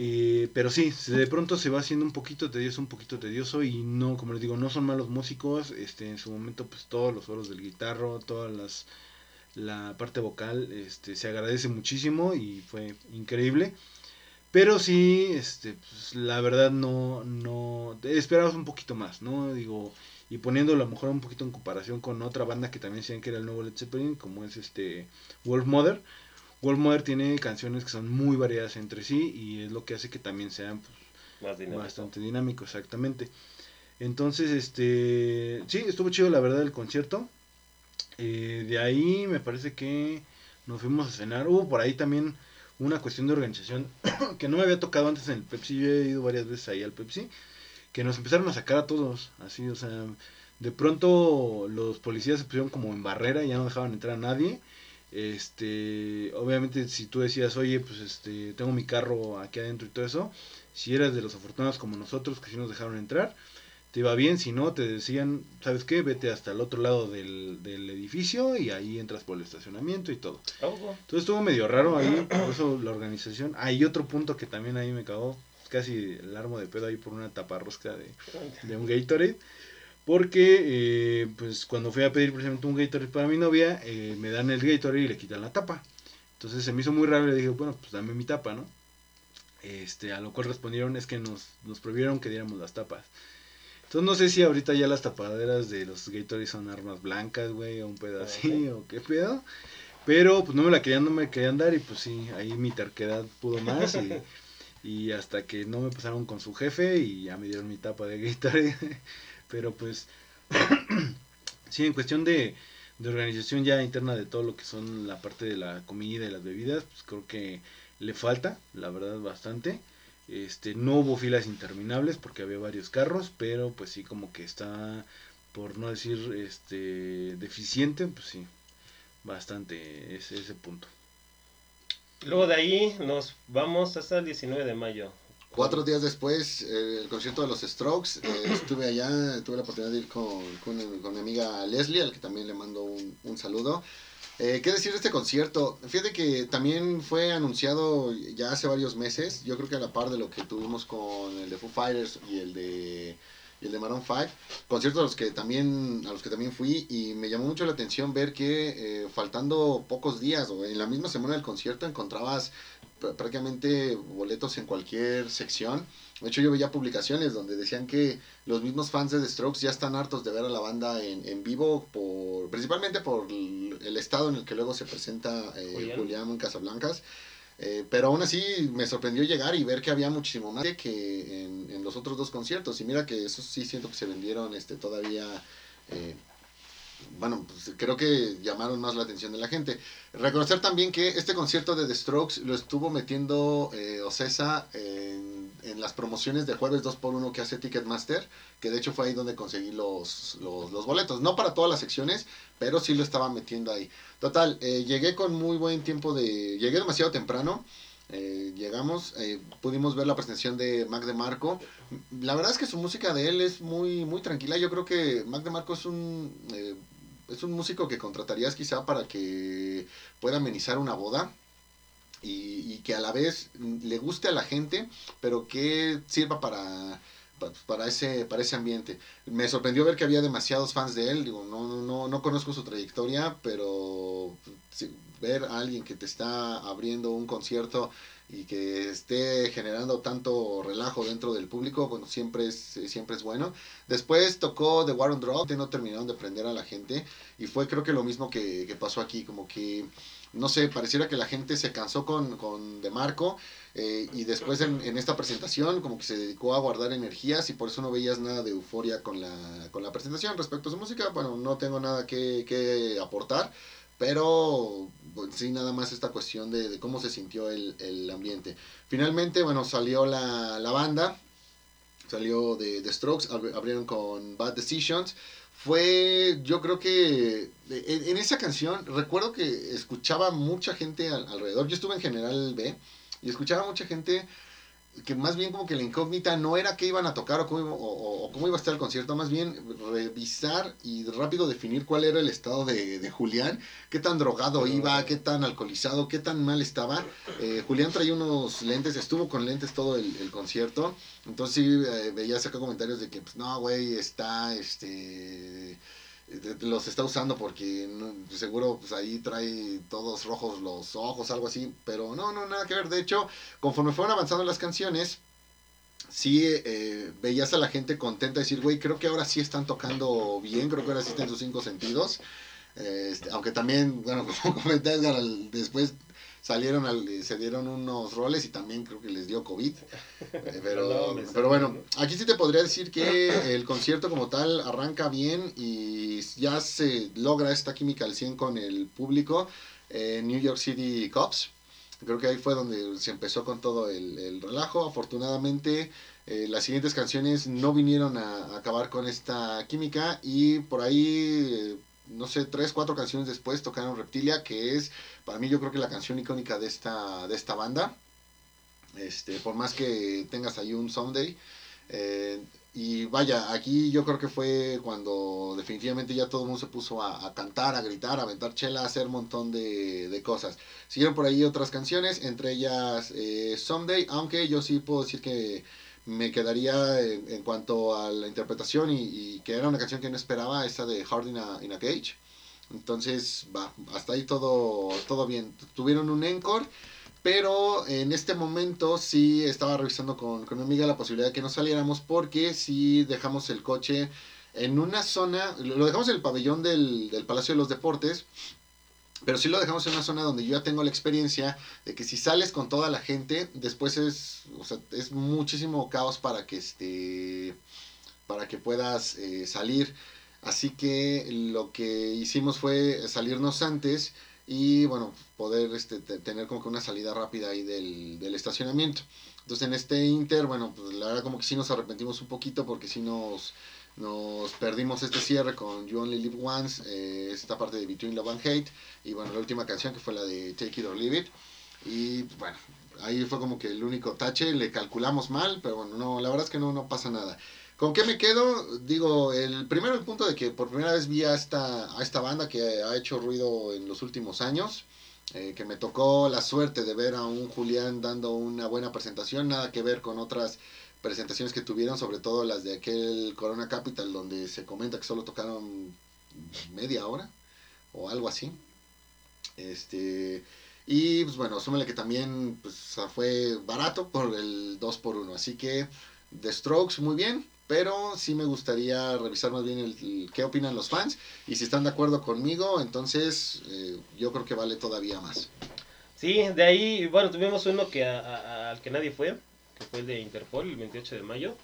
[SPEAKER 3] Eh, pero sí, de pronto se va haciendo un poquito tedioso, un poquito tedioso y no, como les digo, no son malos músicos. Este, en su momento, pues todos los solos del guitarro, todas las la parte vocal, este, se agradece muchísimo y fue increíble. Pero sí, este, pues, la verdad no, no, esperabas un poquito más, ¿no? Digo, y poniéndolo a lo mejor un poquito en comparación con otra banda que también decían que era el nuevo Led Zeppelin, como es este Wolf Mother. Wolf Mother tiene canciones que son muy variadas entre sí y es lo que hace que también sean pues,
[SPEAKER 2] Más dinámico.
[SPEAKER 3] bastante dinámico, exactamente. Entonces, este, sí, estuvo chido la verdad el concierto. Eh, de ahí me parece que nos fuimos a cenar. Hubo por ahí también una cuestión de organización que no me había tocado antes en el Pepsi. Yo he ido varias veces ahí al Pepsi. Que nos empezaron a sacar a todos. Así, o sea, de pronto los policías se pusieron como en barrera y ya no dejaban entrar a nadie. Este, obviamente si tú decías, oye, pues este, tengo mi carro aquí adentro y todo eso, si eras de los afortunados como nosotros que sí nos dejaron entrar, te iba bien, si no, te decían, ¿sabes qué? Vete hasta el otro lado del, del edificio y ahí entras por el estacionamiento y todo. Entonces estuvo medio raro ahí, por eso la organización. Hay otro punto que también ahí me cagó, casi el armo de pedo ahí por una taparrosca de, de un Gatorade. Porque, eh, pues, cuando fui a pedir precisamente un Gatorade para mi novia, eh, me dan el Gatorade y le quitan la tapa. Entonces se me hizo muy raro y le dije, bueno, pues dame mi tapa, ¿no? Este, a lo cual respondieron es que nos, nos prohibieron que diéramos las tapas. Entonces no sé si ahorita ya las tapaderas de los Gatorade son armas blancas, güey, o un pedo así, o qué pedo. Pero pues no me la querían, no me querían dar y pues sí, ahí mi terquedad pudo más y, y hasta que no me pasaron con su jefe y ya me dieron mi tapa de Gatorade. Pero pues sí, en cuestión de, de organización ya interna de todo lo que son la parte de la comida y las bebidas, pues creo que le falta, la verdad, bastante. Este, no hubo filas interminables porque había varios carros, pero pues sí como que está, por no decir este, deficiente, pues sí, bastante ese, ese punto.
[SPEAKER 2] Luego de ahí nos vamos hasta el 19 de mayo.
[SPEAKER 1] Cuatro días después, eh, el concierto de los Strokes, eh, estuve allá, tuve la oportunidad de ir con, con, con mi amiga Leslie, al que también le mando un, un saludo. Eh, ¿Qué decir de este concierto? Fíjate que también fue anunciado ya hace varios meses, yo creo que a la par de lo que tuvimos con el de Foo Fighters y el de, y el de Maroon 5, conciertos a los, que también, a los que también fui y me llamó mucho la atención ver que eh, faltando pocos días o en la misma semana del concierto encontrabas prácticamente boletos en cualquier sección. De hecho, yo veía publicaciones donde decían que los mismos fans de The Strokes ya están hartos de ver a la banda en, en vivo, por, principalmente por el estado en el que luego se presenta eh, Julián. Julián. en Casablancas. Eh, pero aún así me sorprendió llegar y ver que había muchísimo más que en, los otros dos conciertos. Y mira que esos sí siento que se vendieron este, todavía eh, bueno, pues creo que llamaron más la atención de la gente. Reconocer también que este concierto de The Strokes lo estuvo metiendo eh, Ocesa en, en, las promociones de jueves 2x1 que hace Ticketmaster, que de hecho fue ahí donde conseguí los, los, boletos. No para todas las secciones, pero sí lo estaba metiendo ahí. Total, eh, llegué con muy buen tiempo de... Llegué demasiado temprano. Eh, llegamos, eh, pudimos ver la presentación de Mac de Marco. La verdad es que su música de él es muy, muy tranquila. Yo creo que Mac de Marco es un, es un músico que contratarías quizá para que pueda amenizar una boda. Y, y, que a la vez le guste a la gente, pero que sirva para, para, ese, para ese ambiente. Me sorprendió ver que había demasiados fans de él. Digo, no, no, no conozco su trayectoria, pero sí, ver a alguien que te está abriendo un concierto y que esté generando tanto relajo dentro del público, bueno, siempre es, siempre es bueno. Después tocó The War on Drop, no terminaron de prender a la gente y fue creo que lo mismo que, que pasó aquí, como que, no sé, pareciera que la gente se cansó con, con De Marco eh, y después en, en, esta presentación como que se dedicó a guardar energías y por eso no veías nada de euforia con la, con la presentación. Respecto a su música, bueno, no tengo nada que, que aportar. Pero pues, sí, nada más esta cuestión de, de cómo se sintió el, el, ambiente. Finalmente, bueno, salió la, la banda, salió de, de Strokes, abrieron con Bad Decisions. Fue, yo creo que en, en, esa canción, recuerdo que escuchaba mucha gente al, alrededor. Yo estuve en General B y escuchaba mucha gente que más bien como que la incógnita no era qué iban a tocar o cómo, o, o cómo, iba a estar el concierto, más bien revisar y rápido definir cuál era el estado de, de Julián, qué tan drogado iba, qué tan alcoholizado, qué tan mal estaba. Eh, Julián traía unos lentes, estuvo con lentes todo el, el concierto, entonces sí eh, veías acá comentarios de que, pues no, güey, está, este los está usando porque seguro pues ahí trae todos rojos los ojos, algo así, pero no, no, nada que ver. De hecho, conforme fueron avanzando las canciones, sí eh, veías a la gente contenta decir, güey, creo que ahora sí están tocando bien, creo que ahora sí están sus cinco sentidos. Eh, este, aunque también, bueno, como comenté Edgar, después salieron, al, se dieron unos roles y también creo que les dio COVID. Eh, pero,
[SPEAKER 2] No,
[SPEAKER 1] pero bueno, aquí sí te podría decir que el concierto como tal arranca bien y ya se logra esta química al 100 con el público en New York City Cops. Creo que ahí fue donde se empezó con todo el, el relajo. Afortunadamente, eh, las siguientes canciones no vinieron a, a acabar con esta química y por ahí, eh, no sé, tres, cuatro canciones después tocaron Reptilia, que es para mí yo creo que la canción icónica de esta, de esta banda. Este, por más que tengas ahí un Someday. eh, y vaya, aquí yo creo que fue cuando definitivamente ya todo el mundo se puso a, a cantar, a gritar, a aventar chela, a hacer un montón de, de cosas. Siguieron por ahí otras canciones, entre ellas eh, Someday, aunque yo sí puedo decir que me quedaría en, cuanto a la interpretación y, que era una canción que no esperaba, esa de Hard in a, Cage. Entonces, va, hasta ahí todo, todo bien. Tuvieron un encore, pero en este momento sí estaba revisando con, con mi amiga la posibilidad de que no saliéramos porque si dejamos el coche en una zona, lo dejamos en el pabellón del, del Palacio de los Deportes, pero sí lo dejamos en una zona donde yo ya tengo la experiencia de que si sales con toda la gente, después es, o sea, es muchísimo caos para que este para que puedas eh, salir. Así que lo que hicimos fue salirnos antes y bueno, poder este, te- tener como que una salida rápida ahí del, del estacionamiento. Entonces en este Inter, bueno, pues la verdad como que sí nos arrepentimos un poquito porque sí nos, nos perdimos este cierre con You Only Live Once, eh, esta parte de Between Love and Hate y bueno, la última canción que fue la de Take It or Leave It. Y bueno, ahí fue como que el único tache, le calculamos mal, pero bueno, no, la verdad es que no, no pasa nada. ¿Con qué me quedo? Digo, el primero el punto de que por primera vez vi a esta, a esta banda que ha hecho ruido en los últimos años, eh, que me tocó la suerte de ver a un Julián dando una buena presentación, nada que ver con otras presentaciones que tuvieron, sobre todo las de aquel Corona Capital, donde se comenta que solo tocaron media hora o algo así. Este, y pues bueno, súmele que también pues, fue barato por el 2 por 1 así que The Strokes muy bien, pero sí me gustaría revisar más bien el, el qué opinan los fans y si están de acuerdo conmigo, entonces eh, yo creo que vale todavía más.
[SPEAKER 2] Sí, de ahí, bueno, tuvimos uno que a- al que nadie fue, que fue el de Interpol, el 28 de mayo.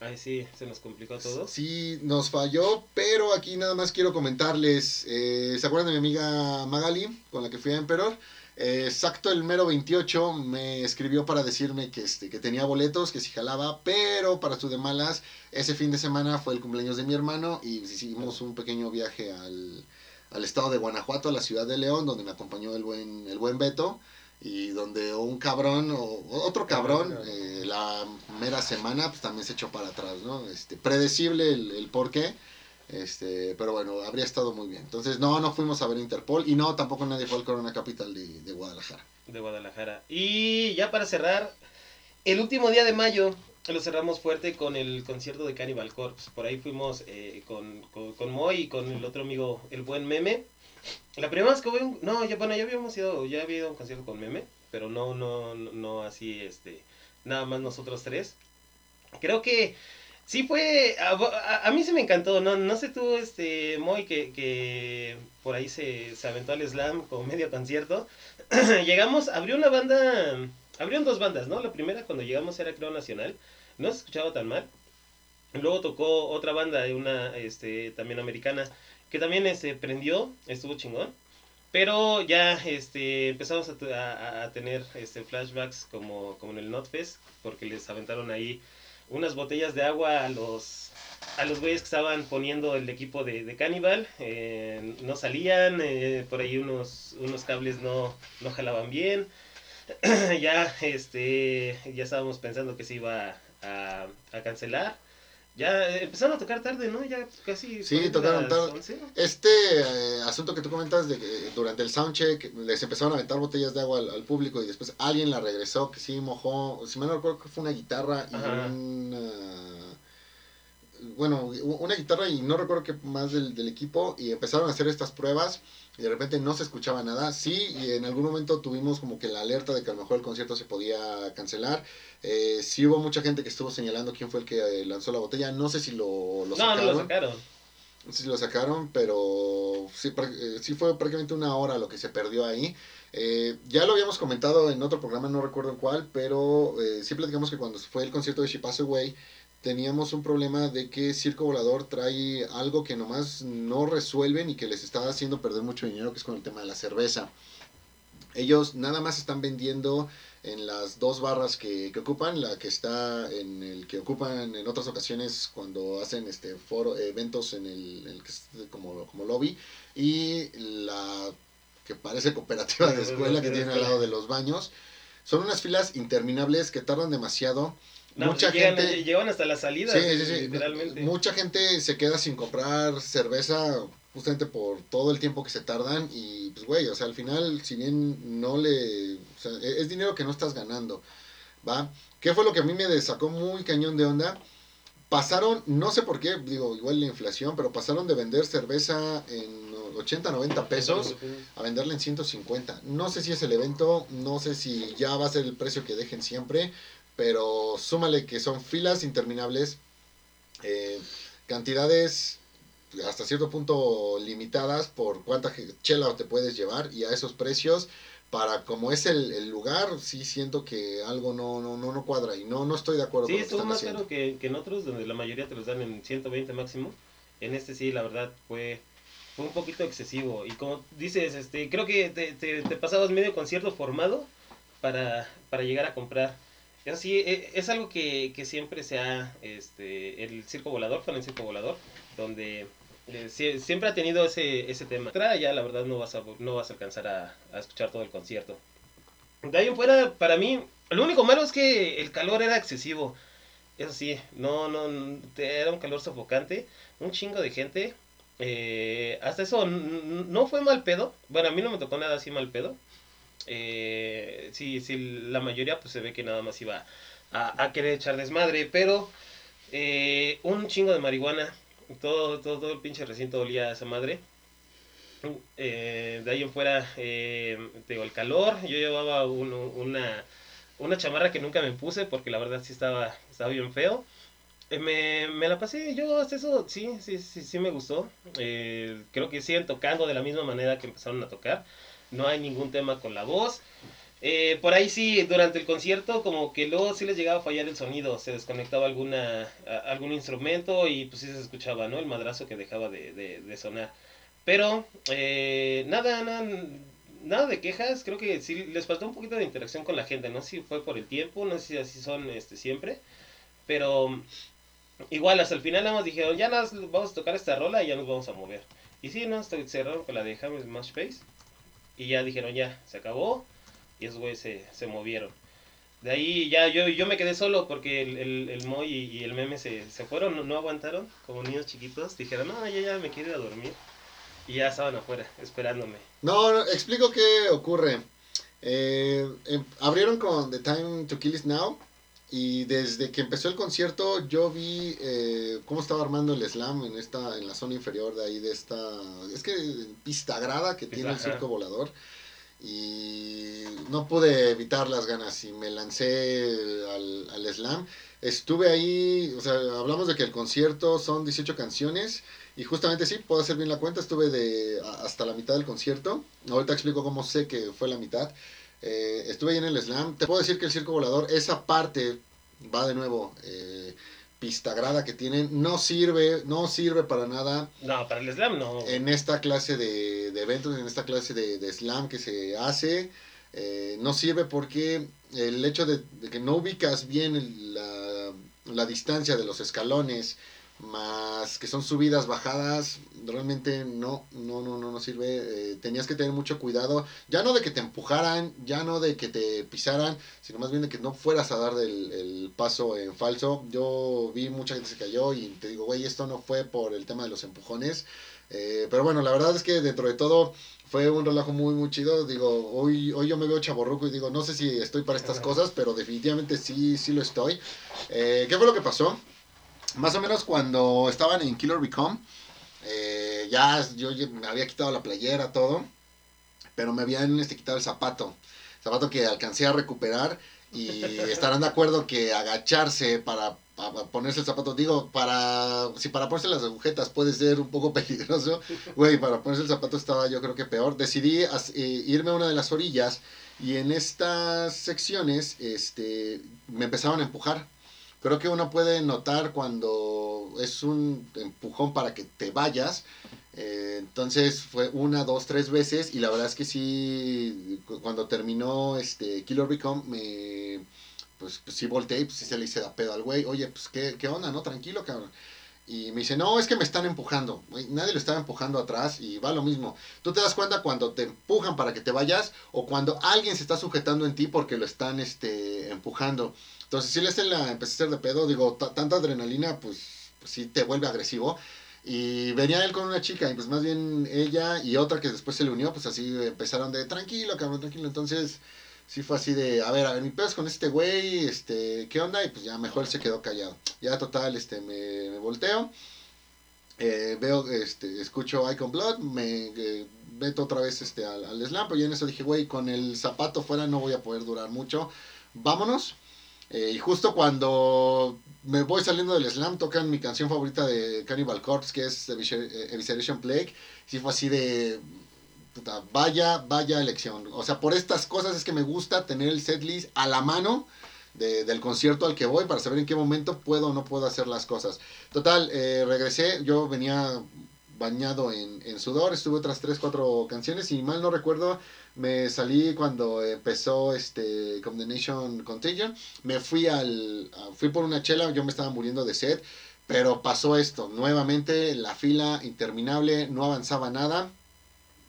[SPEAKER 2] Ahí sí, se nos complicó a todos.
[SPEAKER 1] Sí, nos falló, pero aquí nada más quiero comentarles, eh, ¿se acuerdan de mi amiga Magali con la que fui a Emperor? Eh, exacto, el mero 28 me escribió para decirme que, este, que tenía boletos, que si jalaba, pero para su de malas, ese fin de semana fue el cumpleaños de mi hermano y hicimos un pequeño viaje al, al estado de Guanajuato, a la ciudad de León, donde me acompañó el buen, el buen Beto y donde un cabrón o otro cabrón eh, la mera semana pues también se echó para atrás, ¿no? Este, predecible el, el por qué, este, pero bueno, habría estado muy bien. Entonces, no, no fuimos a ver Interpol y no, tampoco nadie fue al Corona Capital de, de Guadalajara.
[SPEAKER 2] de Guadalajara. Y ya para cerrar, el último día de mayo lo cerramos fuerte con el concierto de Cannibal Corpse. Por ahí fuimos eh, con, con, con Moy y con el otro amigo, el buen Meme. La primera vez que hubo un... No, bueno, ya habíamos ido, ya había ido un concierto con Meme, pero no, no, no, así, este, nada más nosotros tres. Creo que sí fue, a, mí se me encantó, no, no sé tú, este, Moy, que, que por ahí se, se aventó al slam como medio concierto. llegamos, abrió una banda, abrieron dos bandas, ¿no? La primera cuando llegamos era Creo Nacional, no se escuchaba tan mal. Luego tocó otra banda, una este, también americana, que también este, prendió, estuvo chingón. Pero ya este, empezamos a, tener este, flashbacks como, como en el Notfest, porque les aventaron ahí unas botellas de agua a los a los güeyes que estaban poniendo el equipo de, Cannibal. eh, no salían, eh, por ahí unos, unos cables no, no jalaban bien. ya este ya estábamos pensando que se iba a cancelar. Ya eh, empezaron a tocar tarde, ¿no? Ya casi.
[SPEAKER 1] Sí, tocaron tarde.
[SPEAKER 2] 11.
[SPEAKER 1] Este eh, asunto que tú comentas de que durante el soundcheck les empezaron a aventar botellas de agua al, al público y después alguien la regresó que sí mojó, si mal no recuerdo que fue una guitarra y
[SPEAKER 2] Ajá.
[SPEAKER 1] una bueno, una guitarra y no recuerdo qué más del, del equipo y empezaron a hacer estas pruebas y de repente no se escuchaba nada. Sí, y en algún momento tuvimos como que la alerta de que a lo mejor el concierto se podía cancelar. Eh, sí hubo mucha gente que estuvo señalando quién fue el que eh, lanzó la botella. No sé si lo, lo
[SPEAKER 2] No, no
[SPEAKER 1] sacaron.
[SPEAKER 2] lo sacaron.
[SPEAKER 1] Sí lo sacaron, pero sí, eh, sí fue prácticamente una hora lo que se perdió ahí. Eh, ya lo habíamos comentado en otro programa, no recuerdo en cuál, pero eh, sí platicamos que cuando fue el concierto de She Pass Away, teníamos un problema de que Circo Volador trae algo que nomás no resuelven y que les está haciendo perder mucho dinero, que es con el tema de la cerveza. Ellos nada más están vendiendo en las dos barras que, que ocupan, la que está en el que ocupan en otras ocasiones cuando hacen este foro, eventos en el, el que es como, como lobby, y la que parece cooperativa de escuela que tiene al lado de los baños. Son unas filas interminables que tardan demasiado.
[SPEAKER 2] No,
[SPEAKER 1] mucha
[SPEAKER 2] pues llegan,
[SPEAKER 1] gente
[SPEAKER 2] llegan hasta la salida,
[SPEAKER 1] Sí, sí, sí.
[SPEAKER 2] literalmente.
[SPEAKER 1] Mucha gente se queda sin comprar cerveza justamente por todo el tiempo que se tardan y pues güey, o sea, al final si bien no le, o sea, e- es dinero que no estás ganando, ¿va? ¿Qué fue lo que a mí me sacó muy cañón de onda? Pasaron, no sé por qué, digo, igual la inflación, pero pasaron de vender cerveza en 80, 90 pesos a venderla en 150. No sé si es el evento, no sé si ya va a ser el precio que dejen siempre, pero súmale que son filas interminables, eh, cantidades hasta cierto punto limitadas por cuánta chela te puedes llevar y a esos precios. Para como es el, el lugar, sí siento que algo no, no, no, no cuadra y no, no estoy de acuerdo
[SPEAKER 2] Sí,
[SPEAKER 1] con lo que están
[SPEAKER 2] más
[SPEAKER 1] haciendo.
[SPEAKER 2] caro que, que en otros, donde la mayoría te los dan en 120 máximo. En este sí, la verdad, fue, fue un poquito excesivo. Y como dices, este creo que te, te, te pasabas medio concierto formado para, para llegar a comprar. Eso sí, e- es algo que, que siempre se ha, este, el circo volador, fue en el circo volador, donde eh, sie- siempre ha tenido ese, ese tema. Tra, ya la verdad no vas a, no vas a alcanzar a, a escuchar todo el concierto. De ahí en fuera, para mí, lo único malo es que el calor era excesivo. Eso sí, no, no, era un calor sofocante, un chingo de gente. eh, hasta eso no fue mal pedo. Bueno, a mí no me tocó nada así mal pedo. Eh, sí, sí, la mayoría pues se ve que nada más iba a, querer echar desmadre, pero eh, un chingo de marihuana. Todo, todo, el pinche recinto olía a esa madre. Eh, de ahí en fuera, eh, el calor. Yo llevaba un- una, una chamarra que nunca me puse porque la verdad sí estaba, estaba bien feo. Eh, me, me la pasé, yo hasta eso sí, sí, sí, sí me gustó. Creo que siguen tocando de la misma manera que empezaron a tocar. No hay ningún tema con la voz. Eh, por ahí sí, durante el concierto como que luego sí les llegaba a fallar el sonido, se desconectaba alguna, algún instrumento y pues sí se escuchaba, ¿no? El madrazo que dejaba de, de, sonar. Pero eh, nada, nada, nada de quejas, creo que sí les faltó un poquito de interacción con la gente, no sé si fue por el tiempo, no sé si así son este, siempre, pero igual hasta el final nada más dijeron, ya más vamos a tocar esta rola y ya nos vamos a mover. Y sí, no, cerraron con la de James Smash Face y ya dijeron, ya, se acabó y esos güeyes se, se movieron. De ahí ya yo, yo me quedé solo porque el, el, el Moy y, el meme se, se fueron, no, no aguantaron, como niños chiquitos, dijeron, no, ya, ya me quiero ir a dormir. Y ya estaban afuera, esperándome.
[SPEAKER 1] No, no, explico qué ocurre. Eh, em- abrieron con The Time to Kill Is Now y desde que empezó el concierto yo vi eh, cómo estaba armando el slam en esta en la zona inferior de ahí de esta es que pista grada que tiene el circo volador y no pude evitar las ganas y me lancé al, al slam estuve ahí o sea hablamos de que el concierto son 18 canciones y justamente sí, puedo hacer bien la cuenta, estuve de hasta la mitad del concierto. Ahorita explico cómo sé que fue la mitad. Eh, estuve ahí en el slam. Te puedo decir que el circo volador, esa parte va de nuevo. eh, pista grada que tienen, no sirve, no sirve para nada
[SPEAKER 2] No, para el slam no.
[SPEAKER 1] en esta clase de, de eventos, en esta clase de, de slam que se hace. eh, no sirve porque el hecho de, de que no ubicas bien el- la, la distancia de los escalones, más que son subidas, bajadas, realmente no, no, no, no, no sirve. Eh, tenías que tener mucho cuidado, ya no de que te empujaran, ya no de que te pisaran, sino más bien de que no fueras a dar el, el paso en falso. Yo vi mucha gente se cayó y te digo, güey, esto no fue por el tema de los empujones. Eh, pero bueno, la verdad es que dentro de todo fue un relajo muy, muy chido. Digo, hoy, hoy yo me veo chaborruco y digo, no sé si estoy para estas cosas, pero definitivamente sí, sí lo estoy. Eh, ¿Qué fue lo que pasó? Más o menos cuando estaban en Killer Become, eh, ya yo me había quitado la playera, todo, pero me habían este, quitado el zapato. Zapato que alcancé a recuperar y estarán de acuerdo que agacharse para para ponerse el zapato, digo, para si para ponerse las agujetas puede ser un poco peligroso, güey, para ponerse el zapato estaba yo creo que peor. Decidí as- eh, irme a una de las orillas y en estas secciones este me empezaron a empujar. Creo que uno puede notar cuando es un empujón para que te vayas. eh, entonces fue una, dos, tres veces y la verdad es que sí, cu- cuando terminó este Killer Become me pues, pues sí volteé y pues se le hice da pedo al güey. Oye, pues ¿qué, qué onda, ¿no? Tranquilo, cabrón. Y me dice, no, es que me están empujando. Nadie lo estaba empujando atrás y va lo mismo. Tú te das cuenta cuando te empujan para que te vayas o cuando alguien se está sujetando en ti porque lo están este, empujando. Entonces, le hice la, empecé a hacer de pedo, digo, ta- tanta adrenalina, pues, pues sí te vuelve agresivo. Y venía él con una chica, y pues más bien ella y otra que después se le unió, pues así empezaron de tranquilo, cabrón, tranquilo. Entonces, sí fue así de, a ver, a ver, mi pedo es con este güey, este, ¿qué onda? Y pues ya mejor se quedó callado. Ya total, este, me, volteo, eh, veo, este, escucho Icon Blood, me eh, meto otra vez este, al, al slam, pero ya en eso dije, güey, con el zapato fuera no voy a poder durar mucho, vámonos. Eh, y justo cuando me voy saliendo del slam, tocan mi canción favorita de Cannibal Corpse, que es eh, Evisceration Plague. Sí fue así de... puta, vaya, vaya elección. O sea, por estas cosas es que me gusta tener el setlist a la mano de- del concierto al que voy para saber en qué momento puedo o no puedo hacer las cosas. Total, eh, regresé, yo venía bañado en, en sudor, estuve otras 3, 4 canciones y mal no recuerdo, me salí cuando empezó este Condemnation Contagion, me fui al fui por una chela, yo me estaba muriendo de sed, pero pasó esto, nuevamente la fila interminable, no avanzaba nada.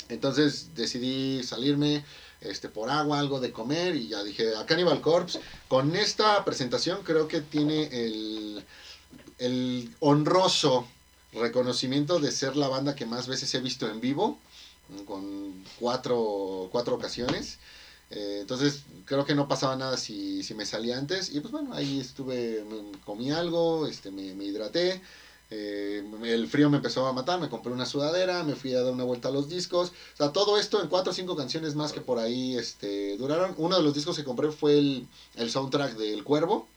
[SPEAKER 1] Entonces decidí salirme este por agua, algo de comer y ya dije, a Cannibal Corpse con esta presentación creo que tiene el el honroso reconocimiento de ser la banda que más veces he visto en vivo, con cuatro, cuatro ocasiones. Eh, entonces creo que no pasaba nada si, si me salía antes. Y pues bueno, ahí estuve, comí algo, este, me, me hidraté. eh, el frío me empezó a matar, me compré una sudadera, me fui a dar una vuelta a los discos. O sea, todo esto en cuatro o cinco canciones más que por ahí este, duraron. Uno de los discos que compré fue el, el soundtrack del Cuervo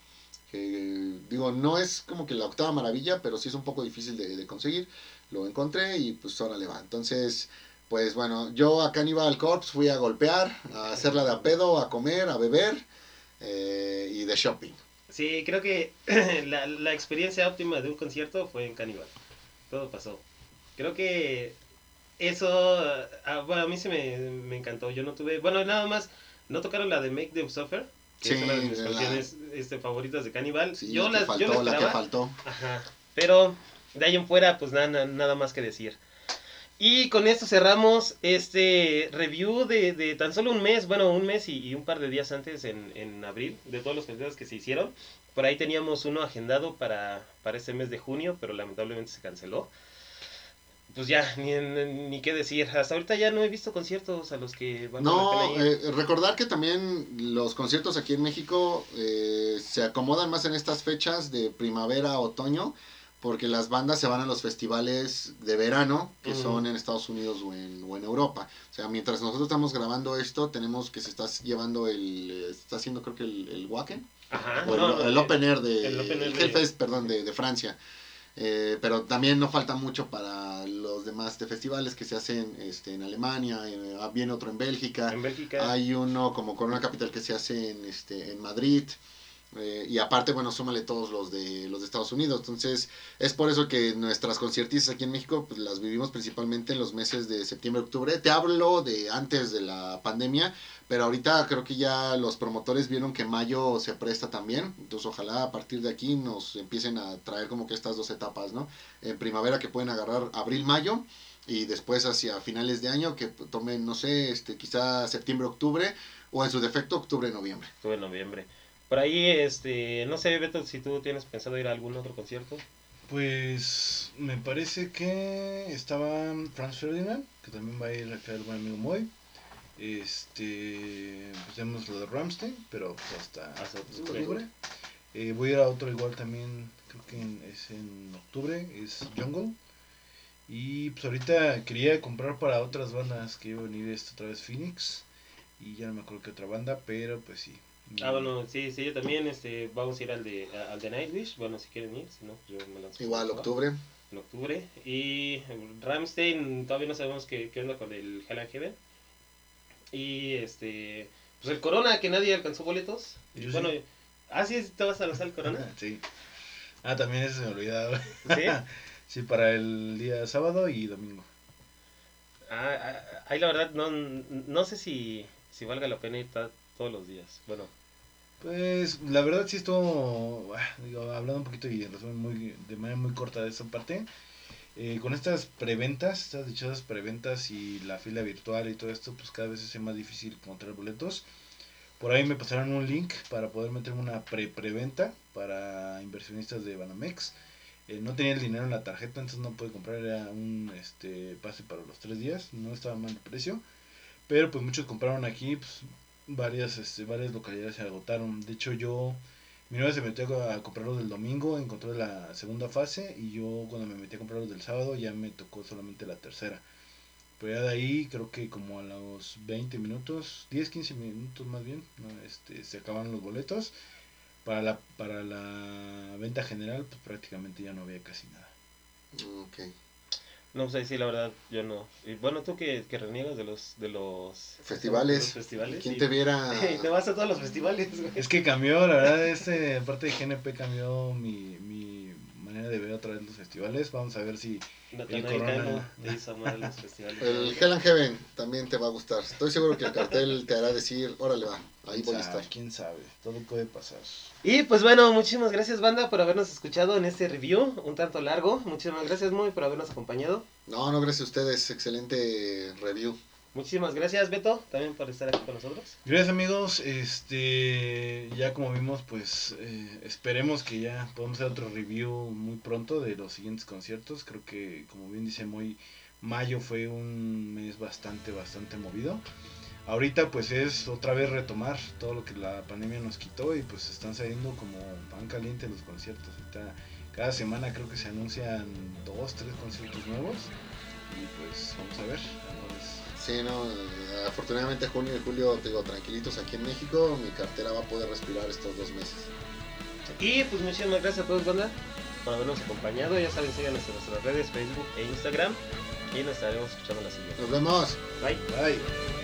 [SPEAKER 1] que digo, no es como que la octava maravilla, pero sí es un poco difícil de, de conseguir. Lo encontré y pues ahora le va. Entonces, pues bueno, yo a Cannibal Corpse fui a golpear, a hacerla de a pedo, a comer, a beber eh, y de shopping.
[SPEAKER 2] Sí, creo que la, la experiencia óptima de un concierto fue en Cannibal. Todo pasó. Creo que eso, ah, bueno, a mí se me, me encantó. Yo no tuve, bueno, nada más, no tocaron la de Make Them Suffer, que
[SPEAKER 1] Sí,
[SPEAKER 2] es una de mis canciones este, favoritas de Cannibal.
[SPEAKER 1] Sí,
[SPEAKER 2] yo,
[SPEAKER 1] la
[SPEAKER 2] las,
[SPEAKER 1] que
[SPEAKER 2] yo
[SPEAKER 1] faltó,
[SPEAKER 2] la
[SPEAKER 1] la que faltó.
[SPEAKER 2] Ajá. Pero de ahí en fuera, pues nada, nada más que decir. Y con esto cerramos este review de, de tan solo un mes, bueno, un mes y, y un par de días antes en, en abril, de todos los conciertos que se hicieron. Por ahí teníamos uno agendado para, para este mes de junio, pero lamentablemente se canceló. Pues ya, ni, ni qué decir. Hasta ahorita ya no he visto conciertos a los que van
[SPEAKER 1] No, eh, recordar que también los conciertos aquí en México eh, se acomodan más en estas fechas de primavera, otoño, porque las bandas se van a los festivales de verano, que son en Estados Unidos o en, o en Europa. O sea, mientras nosotros estamos grabando esto, tenemos que se está llevando el, está haciendo creo que el, el Wacken,
[SPEAKER 2] Ajá,
[SPEAKER 1] o el,
[SPEAKER 2] no,
[SPEAKER 1] el Open Air de,
[SPEAKER 2] el Open Air de-
[SPEAKER 1] Hellfest, perdón, de, de Francia. Eh, pero también no falta mucho para los demás de festivales que se hacen este, en Alemania, eh, viene otro en Bélgica.
[SPEAKER 2] En Bélgica.
[SPEAKER 1] Hay uno como Corona Capital que se hace en, este, en Madrid. Eh, y aparte, bueno, súmale todos los de los de Estados Unidos. Entonces, es por eso que nuestras conciertistas aquí en México pues, las vivimos principalmente en los meses de septiembre, octubre. Te hablo de antes de la pandemia, pero ahorita creo que ya los promotores vieron que mayo se presta también. Entonces, ojalá a partir de aquí nos empiecen a traer como que estas dos etapas, ¿no? En primavera que pueden agarrar abril, mayo y después hacia finales de año que tomen, no sé, este quizá septiembre, octubre o en su defecto octubre, noviembre.
[SPEAKER 2] En noviembre. Por ahí, este, no sé, Beto, si tú tienes pensado ir a algún otro concierto.
[SPEAKER 3] Pues me parece que estaba Franz Ferdinand, que también va a ir acá el buen amigo Moy. Este, pues tenemos lo de Ramstein, pero pues hasta
[SPEAKER 2] Hasta
[SPEAKER 3] octubre.
[SPEAKER 2] octubre.
[SPEAKER 3] Eh, voy a ir a otro igual también, creo que en- es en octubre, es Jungle. Y pues ahorita quería comprar para otras bandas que iba a venir esto otra vez Phoenix. Y ya no me acuerdo qué otra banda, pero pues sí,
[SPEAKER 2] Ah, bueno, sí, sí, yo también, este, vamos a ir al de, al de Nightwish, bueno, si quieren ir, si no, pues yo me lanzo.
[SPEAKER 1] Igual, octubre.
[SPEAKER 2] En octubre. Y Ramstein, todavía no sabemos qué, qué onda con el Hell and Heaven. Y este, pues el Corona, que nadie alcanzó boletos.
[SPEAKER 3] Yo
[SPEAKER 2] bueno,
[SPEAKER 3] sí.
[SPEAKER 2] ah, sí, te vas a lanzar el Corona.
[SPEAKER 3] Sí. Ah, también ese se me olvidaba.
[SPEAKER 2] ¿Sí?
[SPEAKER 3] Sí, para el día sábado y domingo.
[SPEAKER 2] Ah, ah, ahí la verdad no, no sé si, si valga la pena ir todos los días. Bueno,
[SPEAKER 3] Pues la verdad sí estuvo, ah, hablando un poquito y en resumen muy, de manera muy corta de esa parte, eh, con estas preventas, estas dichosas preventas y la fila virtual y todo esto, pues cada vez es más difícil encontrar boletos. Por ahí me pasaron un link para poder meterme una pre-preventa para inversionistas de Banamex. Eh, no tenía el dinero en la tarjeta, entonces no pude comprar, era un este, pase para los tres días, no estaba mal el precio. Pero pues muchos compraron aquí, pues varias, este, varias localidades se agotaron. De hecho, yo, mi novia se metió a, a comprar los del domingo, encontró la segunda fase y yo cuando me metí a comprar los del sábado ya me tocó solamente la tercera. Pero ya de ahí creo que como a los 20 minutos, 10, 15 minutos más bien, este, se acabaron los boletos. Para la, para la venta general, pues prácticamente ya no había casi nada.
[SPEAKER 1] Ok.
[SPEAKER 2] No sé si la verdad yo no. Y bueno, tú que, que reniegas de los de los
[SPEAKER 1] Festivales.
[SPEAKER 2] de los festivales.
[SPEAKER 1] ¿Quién
[SPEAKER 2] y-
[SPEAKER 1] te viera?
[SPEAKER 2] y te vas a todos los festivales, güey.
[SPEAKER 3] Es que cambió, la verdad, este, aparte de GNP cambió mi, mi manera de ver otra vez los festivales. Vamos a ver si
[SPEAKER 2] Natanael
[SPEAKER 3] Corona.
[SPEAKER 2] Te hizo los festivales.
[SPEAKER 1] El Hell and Heaven también te va a gustar. Estoy seguro que el cartel te hará decir, órale va, ahí voy a estar.
[SPEAKER 3] quién sabe, todo puede pasar.
[SPEAKER 2] Y pues bueno, muchísimas gracias banda por habernos escuchado en este review, un tanto largo. Muchísimas gracias muy por habernos acompañado.
[SPEAKER 1] No, no, gracias a ustedes. Excelente review.
[SPEAKER 2] Muchísimas gracias Beto también por estar aquí con nosotros.
[SPEAKER 3] Gracias amigos, este ya como vimos pues eh, esperemos que ya podamos hacer otro review muy pronto de los siguientes conciertos, creo que como bien dice muy mayo fue un mes bastante bastante movido. Ahorita pues es otra vez retomar todo lo que la pandemia nos quitó y pues están saliendo como pan caliente los conciertos. Ahorita cada semana creo que se anuncian dos, tres conciertos nuevos y pues vamos a ver.
[SPEAKER 1] Sí, no, eh, afortunadamente junio y julio, te digo, tranquilitos aquí en México, mi cartera va a poder respirar estos dos meses.
[SPEAKER 2] Y pues muchísimas gracias a todos banda por habernos acompañado. Ya saben, síganos en nuestras redes Facebook e Instagram y nos estaremos escuchando la siguiente.
[SPEAKER 1] Nos vemos.
[SPEAKER 2] Bye.
[SPEAKER 3] Bye.